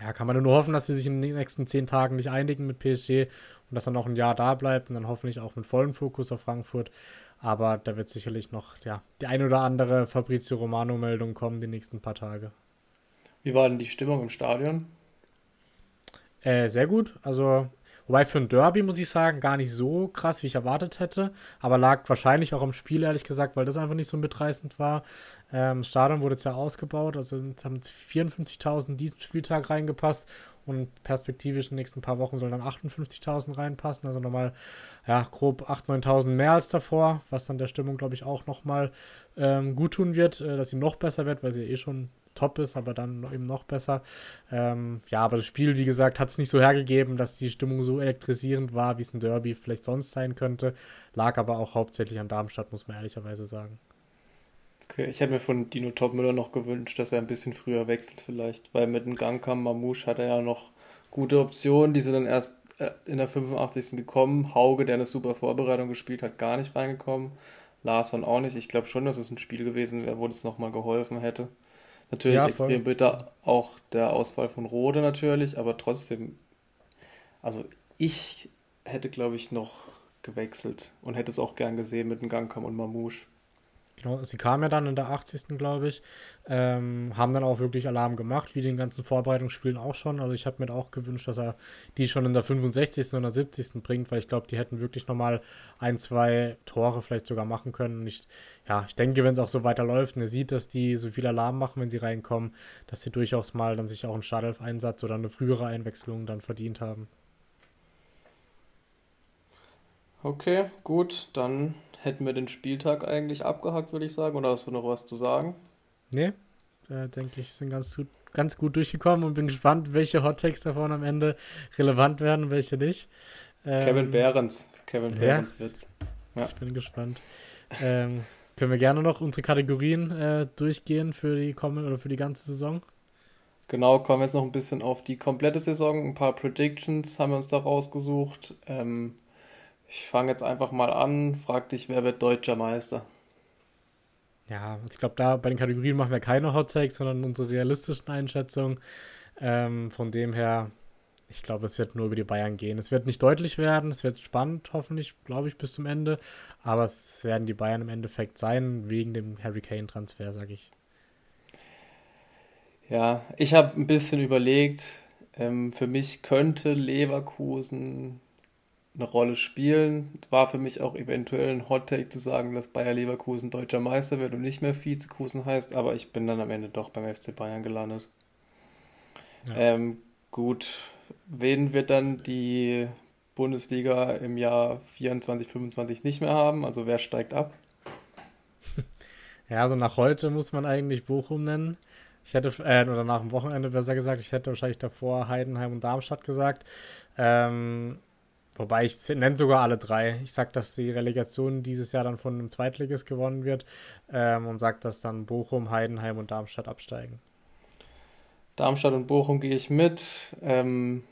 ja, kann man nur hoffen, dass sie sich in den nächsten zehn Tagen nicht einigen mit PSG und dass er noch ein Jahr da bleibt und dann hoffentlich auch mit vollem Fokus auf Frankfurt. Aber da wird sicherlich noch ja, die ein oder andere Fabrizio Romano-Meldung kommen die nächsten paar Tage. Wie war denn die Stimmung im Stadion? Äh, sehr gut. Also Wobei für ein Derby, muss ich sagen, gar nicht so krass, wie ich erwartet hätte. Aber lag wahrscheinlich auch am Spiel, ehrlich gesagt, weil das einfach nicht so mitreißend war. Ähm, das Stadion wurde jetzt ja ausgebaut, also haben 54.000 diesen Spieltag reingepasst und perspektivisch in den nächsten paar Wochen sollen dann 58.000 reinpassen, also nochmal ja, grob 8.000, 9.000 mehr als davor, was dann der Stimmung, glaube ich, auch nochmal ähm, gut tun wird, äh, dass sie noch besser wird, weil sie eh schon top ist, aber dann eben noch besser. Ähm, ja, aber das Spiel, wie gesagt, hat es nicht so hergegeben, dass die Stimmung so elektrisierend war, wie es ein Derby vielleicht sonst sein könnte. Lag aber auch hauptsächlich an Darmstadt, muss man ehrlicherweise sagen. Okay, ich hätte mir von Dino Topmüller noch gewünscht, dass er ein bisschen früher wechselt vielleicht, weil mit dem Gang kam Mamouche hat er ja noch gute Optionen, die sind dann erst äh, in der 85. gekommen. Hauge, der eine super Vorbereitung gespielt hat, gar nicht reingekommen. Larsson auch nicht. Ich glaube schon, dass es ein Spiel gewesen wäre, wo das nochmal geholfen hätte. Natürlich ja, extrem bitter auch der Ausfall von Rode natürlich, aber trotzdem, also ich hätte, glaube ich, noch gewechselt und hätte es auch gern gesehen mit dem Gangkam und Mamouche. Genau, sie kam ja dann in der 80. glaube ich, ähm, haben dann auch wirklich Alarm gemacht, wie den ganzen Vorbereitungsspielen auch schon. Also ich habe mir auch gewünscht, dass er die schon in der 65. oder 70. bringt, weil ich glaube, die hätten wirklich nochmal ein, zwei Tore vielleicht sogar machen können. Und ich, ja, ich denke, wenn es auch so weiterläuft und er sieht, dass die so viel Alarm machen, wenn sie reinkommen, dass sie durchaus mal dann sich auch einen Startelf-Einsatz oder eine frühere Einwechslung dann verdient haben. Okay, gut, dann hätten wir den Spieltag eigentlich abgehakt, würde ich sagen. Oder hast du noch was zu sagen? Nee, äh, denke ich, sind ganz gut, ganz gut durchgekommen und bin gespannt, welche Hottakes davon am Ende relevant werden und welche nicht. Ähm, Kevin Behrens. Kevin Behrens ja, Witz. Ja. Ich bin gespannt. ähm, können wir gerne noch unsere Kategorien äh, durchgehen für die kommende oder für die ganze Saison? Genau, kommen wir jetzt noch ein bisschen auf die komplette Saison. Ein paar Predictions haben wir uns da rausgesucht. Ähm, ich fange jetzt einfach mal an, frag dich, wer wird deutscher Meister? Ja, ich glaube, da bei den Kategorien machen wir keine Hot Takes, sondern unsere realistischen Einschätzungen. Ähm, von dem her, ich glaube, es wird nur über die Bayern gehen. Es wird nicht deutlich werden, es wird spannend, hoffentlich, glaube ich, bis zum Ende. Aber es werden die Bayern im Endeffekt sein, wegen dem Harry Kane-Transfer, sage ich. Ja, ich habe ein bisschen überlegt. Ähm, für mich könnte Leverkusen eine Rolle spielen. War für mich auch eventuell ein Hot Take zu sagen, dass Bayer Leverkusen deutscher Meister wird und nicht mehr Vizekusen heißt, aber ich bin dann am Ende doch beim FC Bayern gelandet. Ja. Ähm, gut, wen wird dann die Bundesliga im Jahr 24, 25 nicht mehr haben? Also wer steigt ab? Ja, also nach heute muss man eigentlich Bochum nennen. Ich hätte, äh, oder nach dem Wochenende besser gesagt, ich hätte wahrscheinlich davor Heidenheim und Darmstadt gesagt. Ähm, wobei ich nenne sogar alle drei. Ich sage, dass die Relegation dieses Jahr dann von einem Zweitligist gewonnen wird ähm, und sage, dass dann Bochum, Heidenheim und Darmstadt absteigen. Darmstadt und Bochum gehe ich mit. Ähm,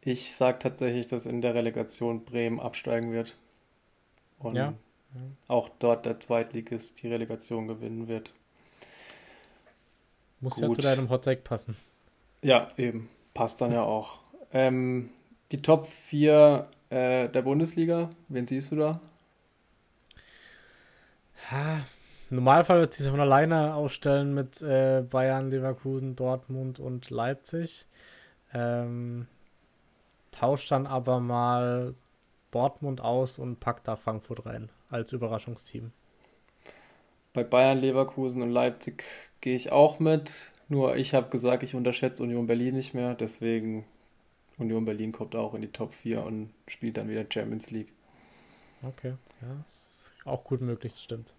ich sage tatsächlich, dass in der Relegation Bremen absteigen wird. Und ja. auch dort der Zweitligist die Relegation gewinnen wird. Muss Gut. ja zu deinem Hottake passen. Ja, eben. Passt dann ja auch. Ähm, die Top 4 äh, der Bundesliga, wen siehst du da? Ja, im Normalfall wird sich von alleine aufstellen mit äh, Bayern, Leverkusen, Dortmund und Leipzig. Ähm, tauscht dann aber mal Dortmund aus und packt da Frankfurt rein als Überraschungsteam. Bei Bayern, Leverkusen und Leipzig gehe ich auch mit. Nur ich habe gesagt, ich unterschätze Union Berlin nicht mehr. Deswegen Union Berlin kommt auch in die Top 4 und spielt dann wieder Champions League. Okay, ja, ist auch gut möglich, das stimmt.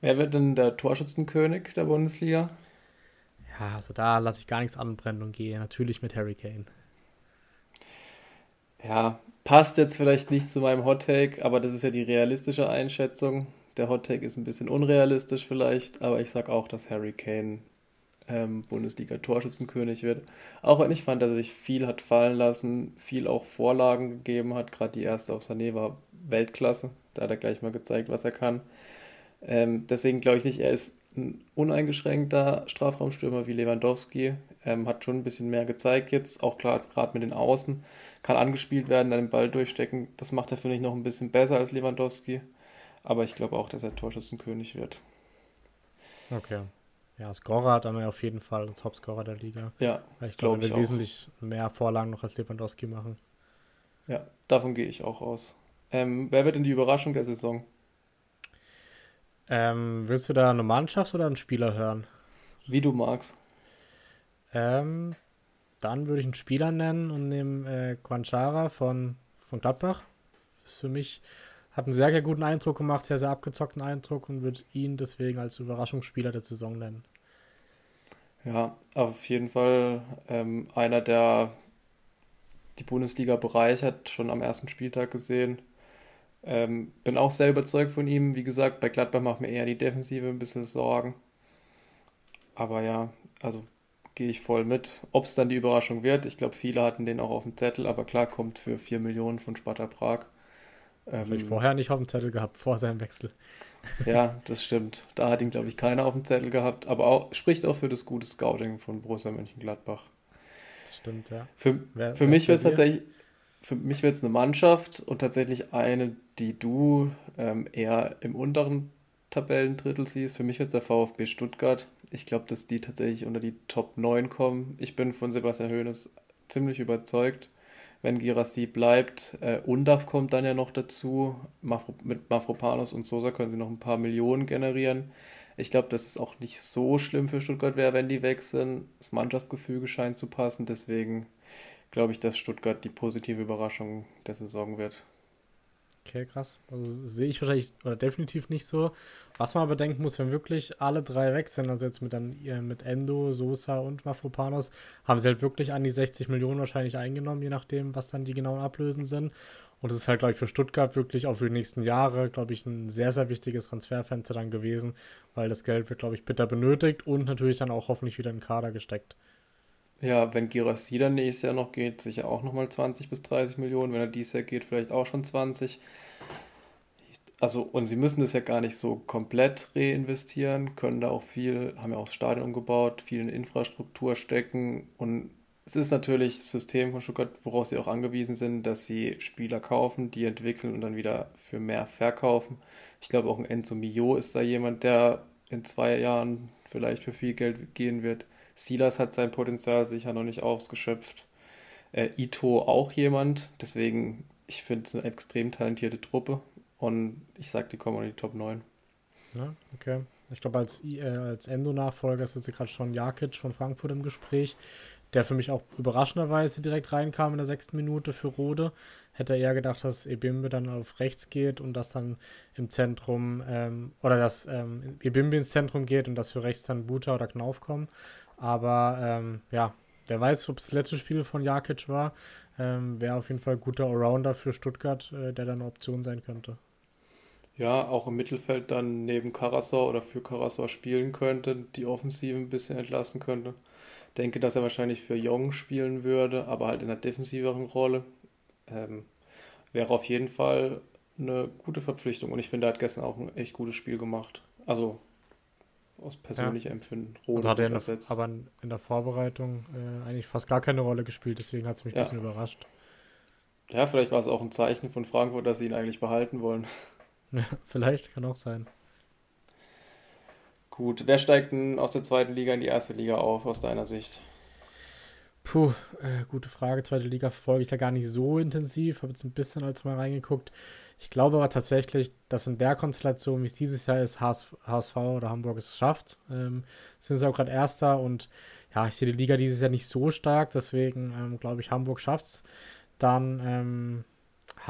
Wer wird denn der Torschützenkönig der Bundesliga? Ja, also da lasse ich gar nichts anbrennen und gehe natürlich mit Harry Kane. Ja, passt jetzt vielleicht nicht zu meinem Hot Take, aber das ist ja die realistische Einschätzung. Der Hot Take ist ein bisschen unrealistisch vielleicht, aber ich sage auch, dass Harry Kane ähm, Bundesliga-Torschützenkönig wird. Auch wenn ich fand, dass er sich viel hat fallen lassen, viel auch Vorlagen gegeben hat. Gerade die erste auf Sané war Weltklasse. Da hat er gleich mal gezeigt, was er kann. Ähm, deswegen glaube ich nicht, er ist ein uneingeschränkter Strafraumstürmer wie Lewandowski. Ähm, hat schon ein bisschen mehr gezeigt jetzt, auch klar, gerade mit den Außen. Kann angespielt werden, dann den Ball durchstecken. Das macht er, finde ich, noch ein bisschen besser als Lewandowski. Aber ich glaube auch, dass er Torschützenkönig wird. Okay. Ja, Scorer hat dann auf jeden Fall Topscorer der Liga. Ja, ich glaube, er wird wesentlich mehr Vorlagen noch als Lewandowski machen. Ja, davon gehe ich auch aus. Ähm, wer wird denn die Überraschung der Saison? Ähm, willst du da eine Mannschaft oder einen Spieler hören? Wie du magst. Ähm, dann würde ich einen Spieler nennen und nehme äh, Quanchara von, von Gladbach. Ist für mich, hat einen sehr, sehr guten Eindruck gemacht, sehr, sehr abgezockten Eindruck und würde ihn deswegen als Überraschungsspieler der Saison nennen. Ja, auf jeden Fall ähm, einer, der die Bundesliga bereichert, schon am ersten Spieltag gesehen. Ähm, bin auch sehr überzeugt von ihm. Wie gesagt, bei Gladbach macht mir eher die Defensive ein bisschen Sorgen. Aber ja, also gehe ich voll mit. Ob es dann die Überraschung wird, ich glaube, viele hatten den auch auf dem Zettel, aber klar, kommt für 4 Millionen von Sparta Prag. Ähm, Habe ich vorher nicht auf dem Zettel gehabt, vor seinem Wechsel. Ja, das stimmt. Da hat ihn, glaube ich, keiner auf dem Zettel gehabt, aber auch, spricht auch für das gute Scouting von Borussia Mönchengladbach. Das stimmt, ja. Für, wer, für mich wird es tatsächlich, für mich wird es eine Mannschaft und tatsächlich eine, die du ähm, eher im unteren Tabellendrittel siehst. Für mich wird es der VfB Stuttgart. Ich glaube, dass die tatsächlich unter die Top 9 kommen. Ich bin von Sebastian Hoeneß ziemlich überzeugt. Wenn Girassi bleibt, äh, Undaf kommt dann ja noch dazu. Mafro, mit Mafropanos und Sosa können sie noch ein paar Millionen generieren. Ich glaube, dass es auch nicht so schlimm für Stuttgart wäre, wenn die weg sind. Das Mannschaftsgefüge scheint zu passen. Deswegen glaube ich, dass Stuttgart die positive Überraschung der Saison wird. Okay, krass. Also sehe ich wahrscheinlich oder definitiv nicht so. Was man bedenken muss, wenn wirklich alle drei weg sind, also jetzt mit, dann, mit Endo, Sosa und Mafropanos, haben sie halt wirklich an die 60 Millionen wahrscheinlich eingenommen, je nachdem, was dann die genauen Ablösen sind. Und es ist halt, glaube ich, für Stuttgart wirklich auch für die nächsten Jahre, glaube ich, ein sehr, sehr wichtiges Transferfenster dann gewesen, weil das Geld wird, glaube ich, bitter benötigt und natürlich dann auch hoffentlich wieder in den Kader gesteckt. Ja, wenn Girassi dann nächstes Jahr noch geht, sicher auch nochmal 20 bis 30 Millionen. Wenn er dieses Jahr geht, vielleicht auch schon 20. Also, und sie müssen das ja gar nicht so komplett reinvestieren, können da auch viel, haben ja auch das Stadion umgebaut, viel in Infrastruktur stecken. Und es ist natürlich das System von Stuttgart, worauf sie auch angewiesen sind, dass sie Spieler kaufen, die entwickeln und dann wieder für mehr verkaufen. Ich glaube, auch ein Enzo Mio ist da jemand, der in zwei Jahren vielleicht für viel Geld gehen wird. Silas hat sein Potenzial sicher noch nicht ausgeschöpft. Äh, Ito auch jemand. Deswegen, ich finde es eine extrem talentierte Truppe. Und ich sage, die kommen in die Top 9. Ja, okay. Ich glaube, als, äh, als Endo-Nachfolger ist jetzt gerade schon Jakic von Frankfurt im Gespräch. der für mich auch überraschenderweise direkt reinkam in der sechsten Minute für Rode. Hätte eher gedacht, dass Ebimbe dann auf rechts geht und dass dann im Zentrum, ähm, oder dass ähm, Ebimbe ins Zentrum geht und dass für rechts dann Buta oder Knauf kommen. Aber ähm, ja, wer weiß, ob es das letzte Spiel von Jakic war. Ähm, Wäre auf jeden Fall ein guter Allrounder für Stuttgart, äh, der dann eine Option sein könnte. Ja, auch im Mittelfeld dann neben Karasor oder für Karasor spielen könnte, die Offensive ein bisschen entlasten könnte. Denke, dass er wahrscheinlich für Jong spielen würde, aber halt in einer defensiveren Rolle. Ähm, wäre auf jeden Fall eine gute Verpflichtung und ich finde, er hat gestern auch ein echt gutes Spiel gemacht. Also aus persönlichem ja. Empfinden. Rode hat er der, aber in der Vorbereitung äh, eigentlich fast gar keine Rolle gespielt, deswegen hat es mich ja. ein bisschen überrascht. Ja, vielleicht war es auch ein Zeichen von Frankfurt, dass sie ihn eigentlich behalten wollen. Ja, vielleicht, kann auch sein. Gut, wer steigt denn aus der zweiten Liga in die erste Liga auf, aus deiner Sicht? Puh, äh, gute Frage. Zweite Liga verfolge ich da gar nicht so intensiv. Habe jetzt ein bisschen als mal reingeguckt. Ich glaube aber tatsächlich, dass in der Konstellation, wie es dieses Jahr ist, HSV oder Hamburg es schafft. Ähm, sind sie auch gerade Erster und ja, ich sehe die Liga dieses Jahr nicht so stark. Deswegen ähm, glaube ich, Hamburg schafft es. Dann ähm,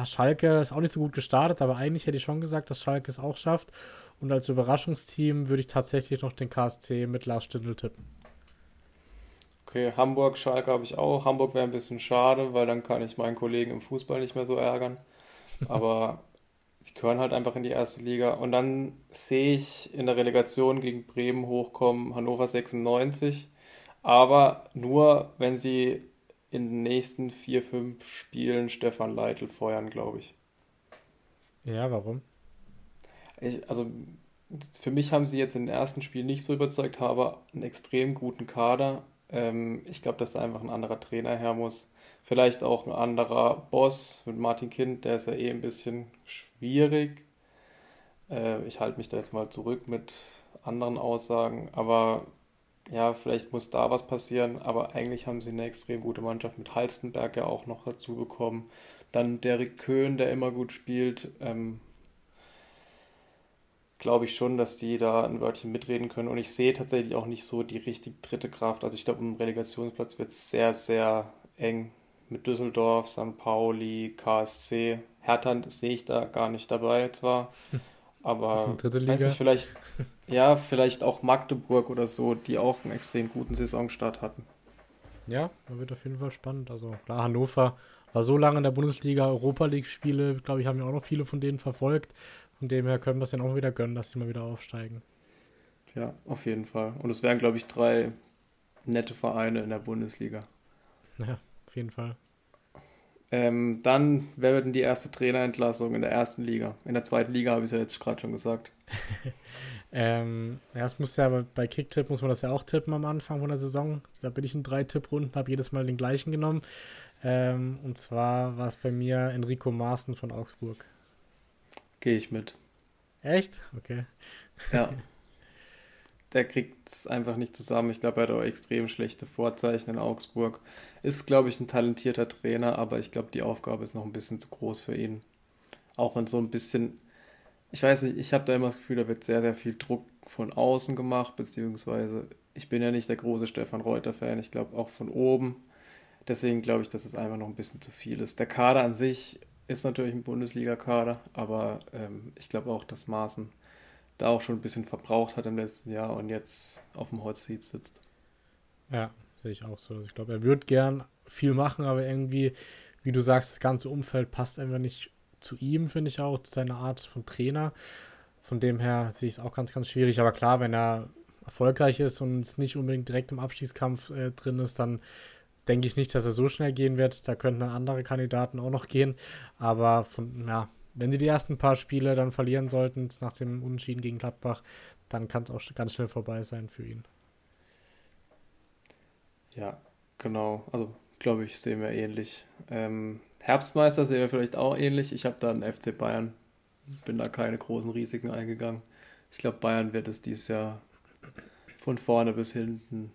Schalke ist auch nicht so gut gestartet, aber eigentlich hätte ich schon gesagt, dass Schalke es auch schafft. Und als Überraschungsteam würde ich tatsächlich noch den KSC mit Lars Stindl tippen. Okay, Hamburg, Schalke habe ich auch. Hamburg wäre ein bisschen schade, weil dann kann ich meinen Kollegen im Fußball nicht mehr so ärgern. Aber sie gehören halt einfach in die erste Liga. Und dann sehe ich in der Relegation gegen Bremen hochkommen Hannover 96. Aber nur, wenn sie in den nächsten vier, fünf Spielen Stefan Leitl feuern, glaube ich. Ja, warum? Ich, also für mich haben sie jetzt in den ersten Spielen nicht so überzeugt, aber einen extrem guten Kader. Ähm, ich glaube, dass da einfach ein anderer Trainer her muss. Vielleicht auch ein anderer Boss mit Martin Kind, der ist ja eh ein bisschen schwierig. Äh, ich halte mich da jetzt mal zurück mit anderen Aussagen, aber ja, vielleicht muss da was passieren, aber eigentlich haben sie eine extrem gute Mannschaft mit Halstenberg ja auch noch dazu bekommen. Dann Derek Köhn, der immer gut spielt. Ähm, glaube ich schon, dass die da ein Wörtchen mitreden können. Und ich sehe tatsächlich auch nicht so die richtig dritte Kraft. Also ich glaube, im Relegationsplatz wird es sehr, sehr eng mit Düsseldorf, St. Pauli, KSC. Hertha sehe ich da gar nicht dabei zwar. Aber dritte Liga. Weiß nicht, vielleicht, ja, vielleicht auch Magdeburg oder so, die auch einen extrem guten Saisonstart hatten. Ja, wird auf jeden Fall spannend. Also klar, Hannover war so lange in der Bundesliga, Europa League-Spiele, glaube ich, haben ja auch noch viele von denen verfolgt. Von dem her können wir es dann auch wieder gönnen, dass sie mal wieder aufsteigen. Ja, auf jeden Fall. Und es wären, glaube ich, drei nette Vereine in der Bundesliga. Ja, auf jeden Fall. Ähm, dann, wer wird denn die erste Trainerentlassung in der ersten Liga? In der zweiten Liga habe ich es ja jetzt gerade schon gesagt. ähm, ja, es muss ja bei Kicktipp muss man das ja auch tippen am Anfang von der Saison. Da bin ich in drei Tipprunden, habe jedes Mal den gleichen genommen. Ähm, und zwar war es bei mir Enrico Maaßen von Augsburg. Gehe ich mit. Echt? Okay. Ja. Der kriegt es einfach nicht zusammen. Ich glaube, er hat auch extrem schlechte Vorzeichen in Augsburg. Ist, glaube ich, ein talentierter Trainer, aber ich glaube, die Aufgabe ist noch ein bisschen zu groß für ihn. Auch wenn so ein bisschen, ich weiß nicht, ich habe da immer das Gefühl, da wird sehr, sehr viel Druck von außen gemacht, beziehungsweise ich bin ja nicht der große Stefan Reuter-Fan, ich glaube auch von oben. Deswegen glaube ich, dass es einfach noch ein bisschen zu viel ist. Der Kader an sich ist natürlich ein Bundesliga-Kader, aber ähm, ich glaube auch, dass Maaßen da auch schon ein bisschen verbraucht hat im letzten Jahr und jetzt auf dem Holzseat sitzt. Ja, sehe ich auch so. Ich glaube, er würde gern viel machen, aber irgendwie, wie du sagst, das ganze Umfeld passt einfach nicht zu ihm, finde ich auch, zu seiner Art von Trainer. Von dem her sehe ich es auch ganz, ganz schwierig. Aber klar, wenn er erfolgreich ist und es nicht unbedingt direkt im Abstiegskampf äh, drin ist, dann denke ich nicht, dass er so schnell gehen wird. Da könnten dann andere Kandidaten auch noch gehen. Aber von, ja, wenn sie die ersten paar Spiele dann verlieren sollten, nach dem Unentschieden gegen Gladbach, dann kann es auch ganz schnell vorbei sein für ihn. Ja, genau. Also, glaube ich, sehen wir ähnlich. Ähm, Herbstmeister sehen wir vielleicht auch ähnlich. Ich habe da einen FC Bayern. Bin da keine großen Risiken eingegangen. Ich glaube, Bayern wird es dieses Jahr von vorne bis hinten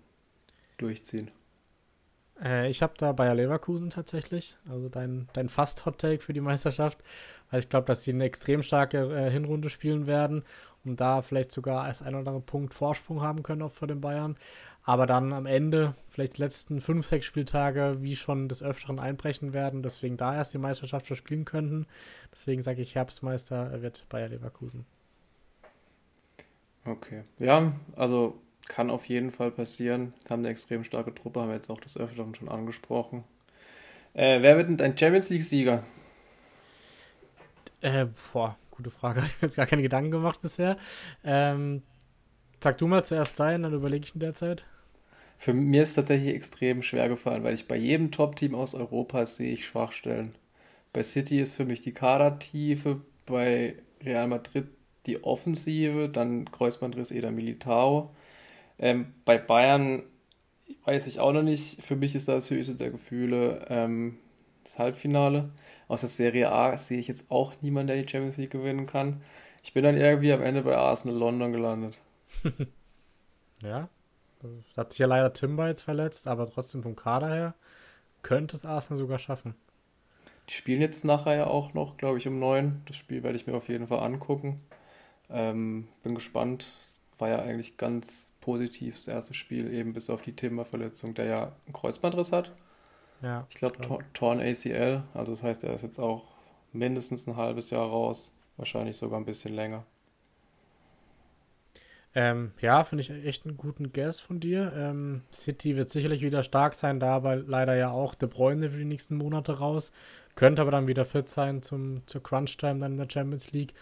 durchziehen. Äh, ich habe da Bayer Leverkusen tatsächlich, also dein, dein fast Hot Take für die Meisterschaft. weil ich glaube, dass sie eine extrem starke äh, Hinrunde spielen werden und da vielleicht sogar als ein oder andere Punkt Vorsprung haben können auch vor den Bayern. Aber dann am Ende, vielleicht die letzten fünf, sechs Spieltage, wie schon des Öfteren einbrechen werden, deswegen da erst die Meisterschaft verspielen könnten. Deswegen sage ich, Herbstmeister wird Bayer Leverkusen. Okay. Ja, also kann auf jeden Fall passieren. Haben eine extrem starke Truppe, haben wir jetzt auch des Öfteren schon angesprochen. Äh, wer wird denn dein Champions League-Sieger? Äh, boah, gute Frage. Habe ich mir jetzt gar keine Gedanken gemacht bisher. Ähm, sag du mal zuerst deinen, dann überlege ich in der Zeit. Für mir ist es tatsächlich extrem schwer gefallen, weil ich bei jedem Top-Team aus Europa sehe ich Schwachstellen. Bei City ist für mich die Kadertiefe, bei Real Madrid die Offensive, dann Kreuzbandriss Eder Militao. Ähm, bei Bayern weiß ich auch noch nicht. Für mich ist das höchste der Gefühle ähm, das Halbfinale. Aus der Serie A sehe ich jetzt auch niemanden, der die Champions League gewinnen kann. Ich bin dann irgendwie am Ende bei Arsenal London gelandet. ja, hat sich ja leider Timber jetzt verletzt, aber trotzdem vom Kader her könnte es Arsenal sogar schaffen. Die spielen jetzt nachher ja auch noch, glaube ich, um neun. Das Spiel werde ich mir auf jeden Fall angucken. Ähm, bin gespannt. War ja eigentlich ganz positiv das erste Spiel, eben bis auf die Timber-Verletzung, der ja einen Kreuzbandriss hat. Ja. Ich glaube, glaub. Torn ACL. Also das heißt, er ist jetzt auch mindestens ein halbes Jahr raus. Wahrscheinlich sogar ein bisschen länger. Ähm, ja, finde ich echt einen guten Guess von dir. Ähm, City wird sicherlich wieder stark sein, da aber leider ja auch De Bruyne für die nächsten Monate raus. Könnte aber dann wieder fit sein zum, zur Crunch-Time dann in der Champions League.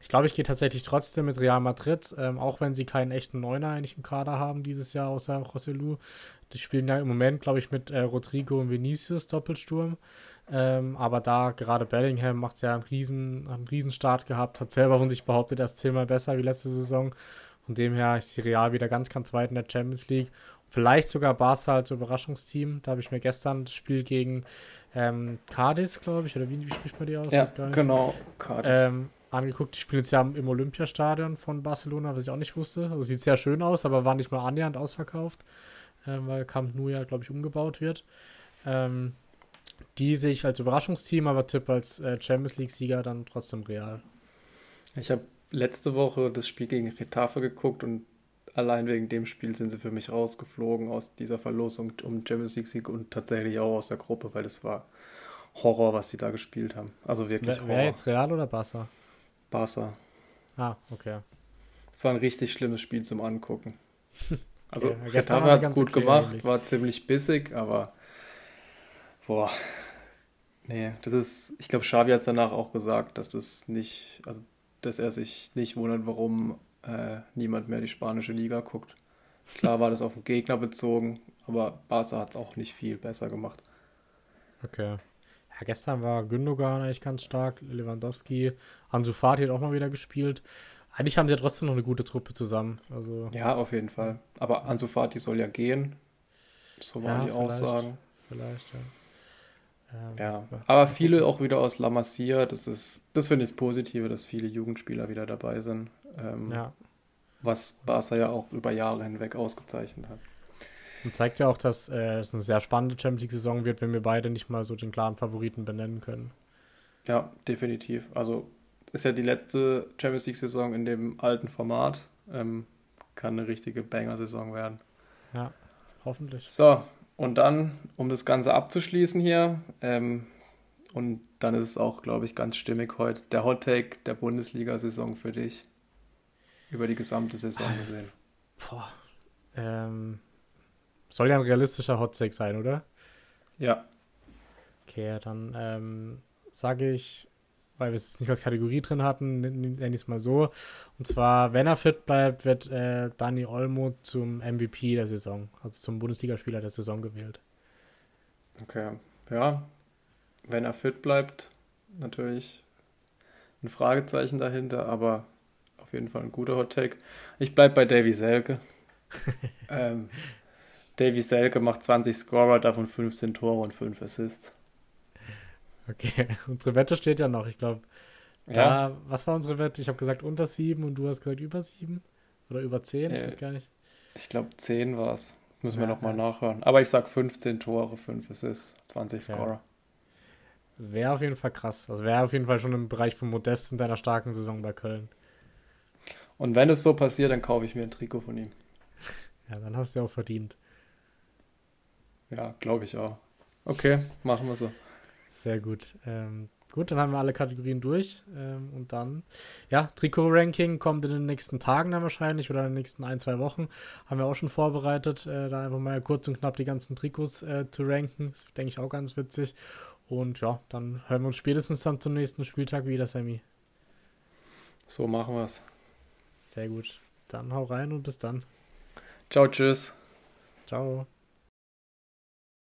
Ich glaube, ich gehe tatsächlich trotzdem mit Real Madrid, ähm, auch wenn sie keinen echten Neuner eigentlich im Kader haben dieses Jahr, außer Joselu. Die spielen ja im Moment, glaube ich, mit äh, Rodrigo und Vinicius Doppelsturm. Ähm, aber da gerade Bellingham macht ja einen riesen, einen riesen gehabt, hat selber von sich behauptet, er ist zehnmal besser wie letzte Saison. Von dem her ist die Real wieder ganz, ganz weit in der Champions League. Vielleicht sogar Barca als Überraschungsteam. Da habe ich mir gestern das Spiel gegen ähm, Cadiz, glaube ich, oder wie, wie, spricht man die aus? Ja, genau, Cadiz. Ähm, angeguckt. Die spielen jetzt ja im Olympiastadion von Barcelona, was ich auch nicht wusste. Also sieht sehr schön aus, aber war nicht mal annähernd ausverkauft, ähm, weil Camp Nou ja, glaube ich, umgebaut wird. Ähm, die sehe ich als Überraschungsteam, aber Tipp als äh, Champions League-Sieger dann trotzdem real. Ich habe letzte Woche das Spiel gegen Retafe geguckt und allein wegen dem Spiel sind sie für mich rausgeflogen aus dieser Verlosung um Champions League Sieg und tatsächlich auch aus der Gruppe, weil das war Horror, was sie da gespielt haben. Also wirklich Horror. Wer jetzt Real oder Barca? Barca. Ah, okay. Es war ein richtig schlimmes Spiel zum Angucken. Also okay, Retafe hat es gut okay gemacht, eigentlich. war ziemlich bissig, aber boah, nee, das ist, ich glaube, Xavi hat es danach auch gesagt, dass das nicht, also dass er sich nicht wundert, warum äh, niemand mehr die spanische Liga guckt. Klar war das auf den Gegner bezogen, aber Barca hat es auch nicht viel besser gemacht. Okay. Ja, gestern war Gündogan eigentlich ganz stark, Lewandowski, Ansu Fati hat auch mal wieder gespielt. Eigentlich haben sie ja trotzdem noch eine gute Truppe zusammen. Also, ja, auf jeden Fall. Aber Ansu Fati soll ja gehen. So waren ja, die Aussagen. Vielleicht, ja. Ähm, ja, aber viele auch wieder aus La Masia. Das ist, das finde ich das Positive, dass viele Jugendspieler wieder dabei sind. Ähm, ja. Was Barca ja auch über Jahre hinweg ausgezeichnet hat. Und zeigt ja auch, dass äh, es eine sehr spannende Champions League-Saison wird, wenn wir beide nicht mal so den klaren Favoriten benennen können. Ja, definitiv. Also ist ja die letzte Champions League-Saison in dem alten Format. Ähm, kann eine richtige Banger-Saison werden. Ja, hoffentlich. So, und dann, um das Ganze abzuschließen hier, ähm, und dann ist es auch, glaube ich, ganz stimmig heute, der Hot Take der Bundesliga-Saison für dich. Über die gesamte Saison gesehen. Boah. Ähm, soll ja ein realistischer Hot Take sein, oder? Ja. Okay, dann ähm, sage ich weil wir es nicht als Kategorie drin hatten, nenne ich es mal so. Und zwar, wenn er fit bleibt, wird äh, Dani Olmo zum MVP der Saison, also zum Bundesligaspieler der Saison gewählt. Okay, ja. Wenn er fit bleibt, natürlich ein Fragezeichen dahinter, aber auf jeden Fall ein guter Hot Take. Ich bleibe bei Davy Selke. ähm, Davy Selke macht 20 Scorer, davon 15 Tore und 5 Assists. Okay, unsere Wette steht ja noch. Ich glaube, ja. was war unsere Wette? Ich habe gesagt unter sieben und du hast gesagt über sieben oder über zehn. Äh, ich weiß gar nicht. Ich glaube, zehn war es. Müssen ja, wir nochmal ja. nachhören. Aber ich sage 15 Tore, 5 Assists, 20 Scorer. wäre auf jeden Fall krass. Also wäre auf jeden Fall schon im Bereich von Modest in deiner starken Saison bei Köln. Und wenn es so passiert, dann kaufe ich mir ein Trikot von ihm. Ja, dann hast du ja auch verdient. Ja, glaube ich auch. Okay, machen wir so. Sehr gut. Ähm, gut, dann haben wir alle Kategorien durch. Ähm, und dann, ja, Trikot-Ranking kommt in den nächsten Tagen dann wahrscheinlich oder in den nächsten ein, zwei Wochen. Haben wir auch schon vorbereitet, äh, da einfach mal kurz und knapp die ganzen Trikots äh, zu ranken. Das denke ich auch ganz witzig. Und ja, dann hören wir uns spätestens dann zum nächsten Spieltag wieder, Sammy. So machen wir es. Sehr gut. Dann hau rein und bis dann. Ciao, tschüss. Ciao.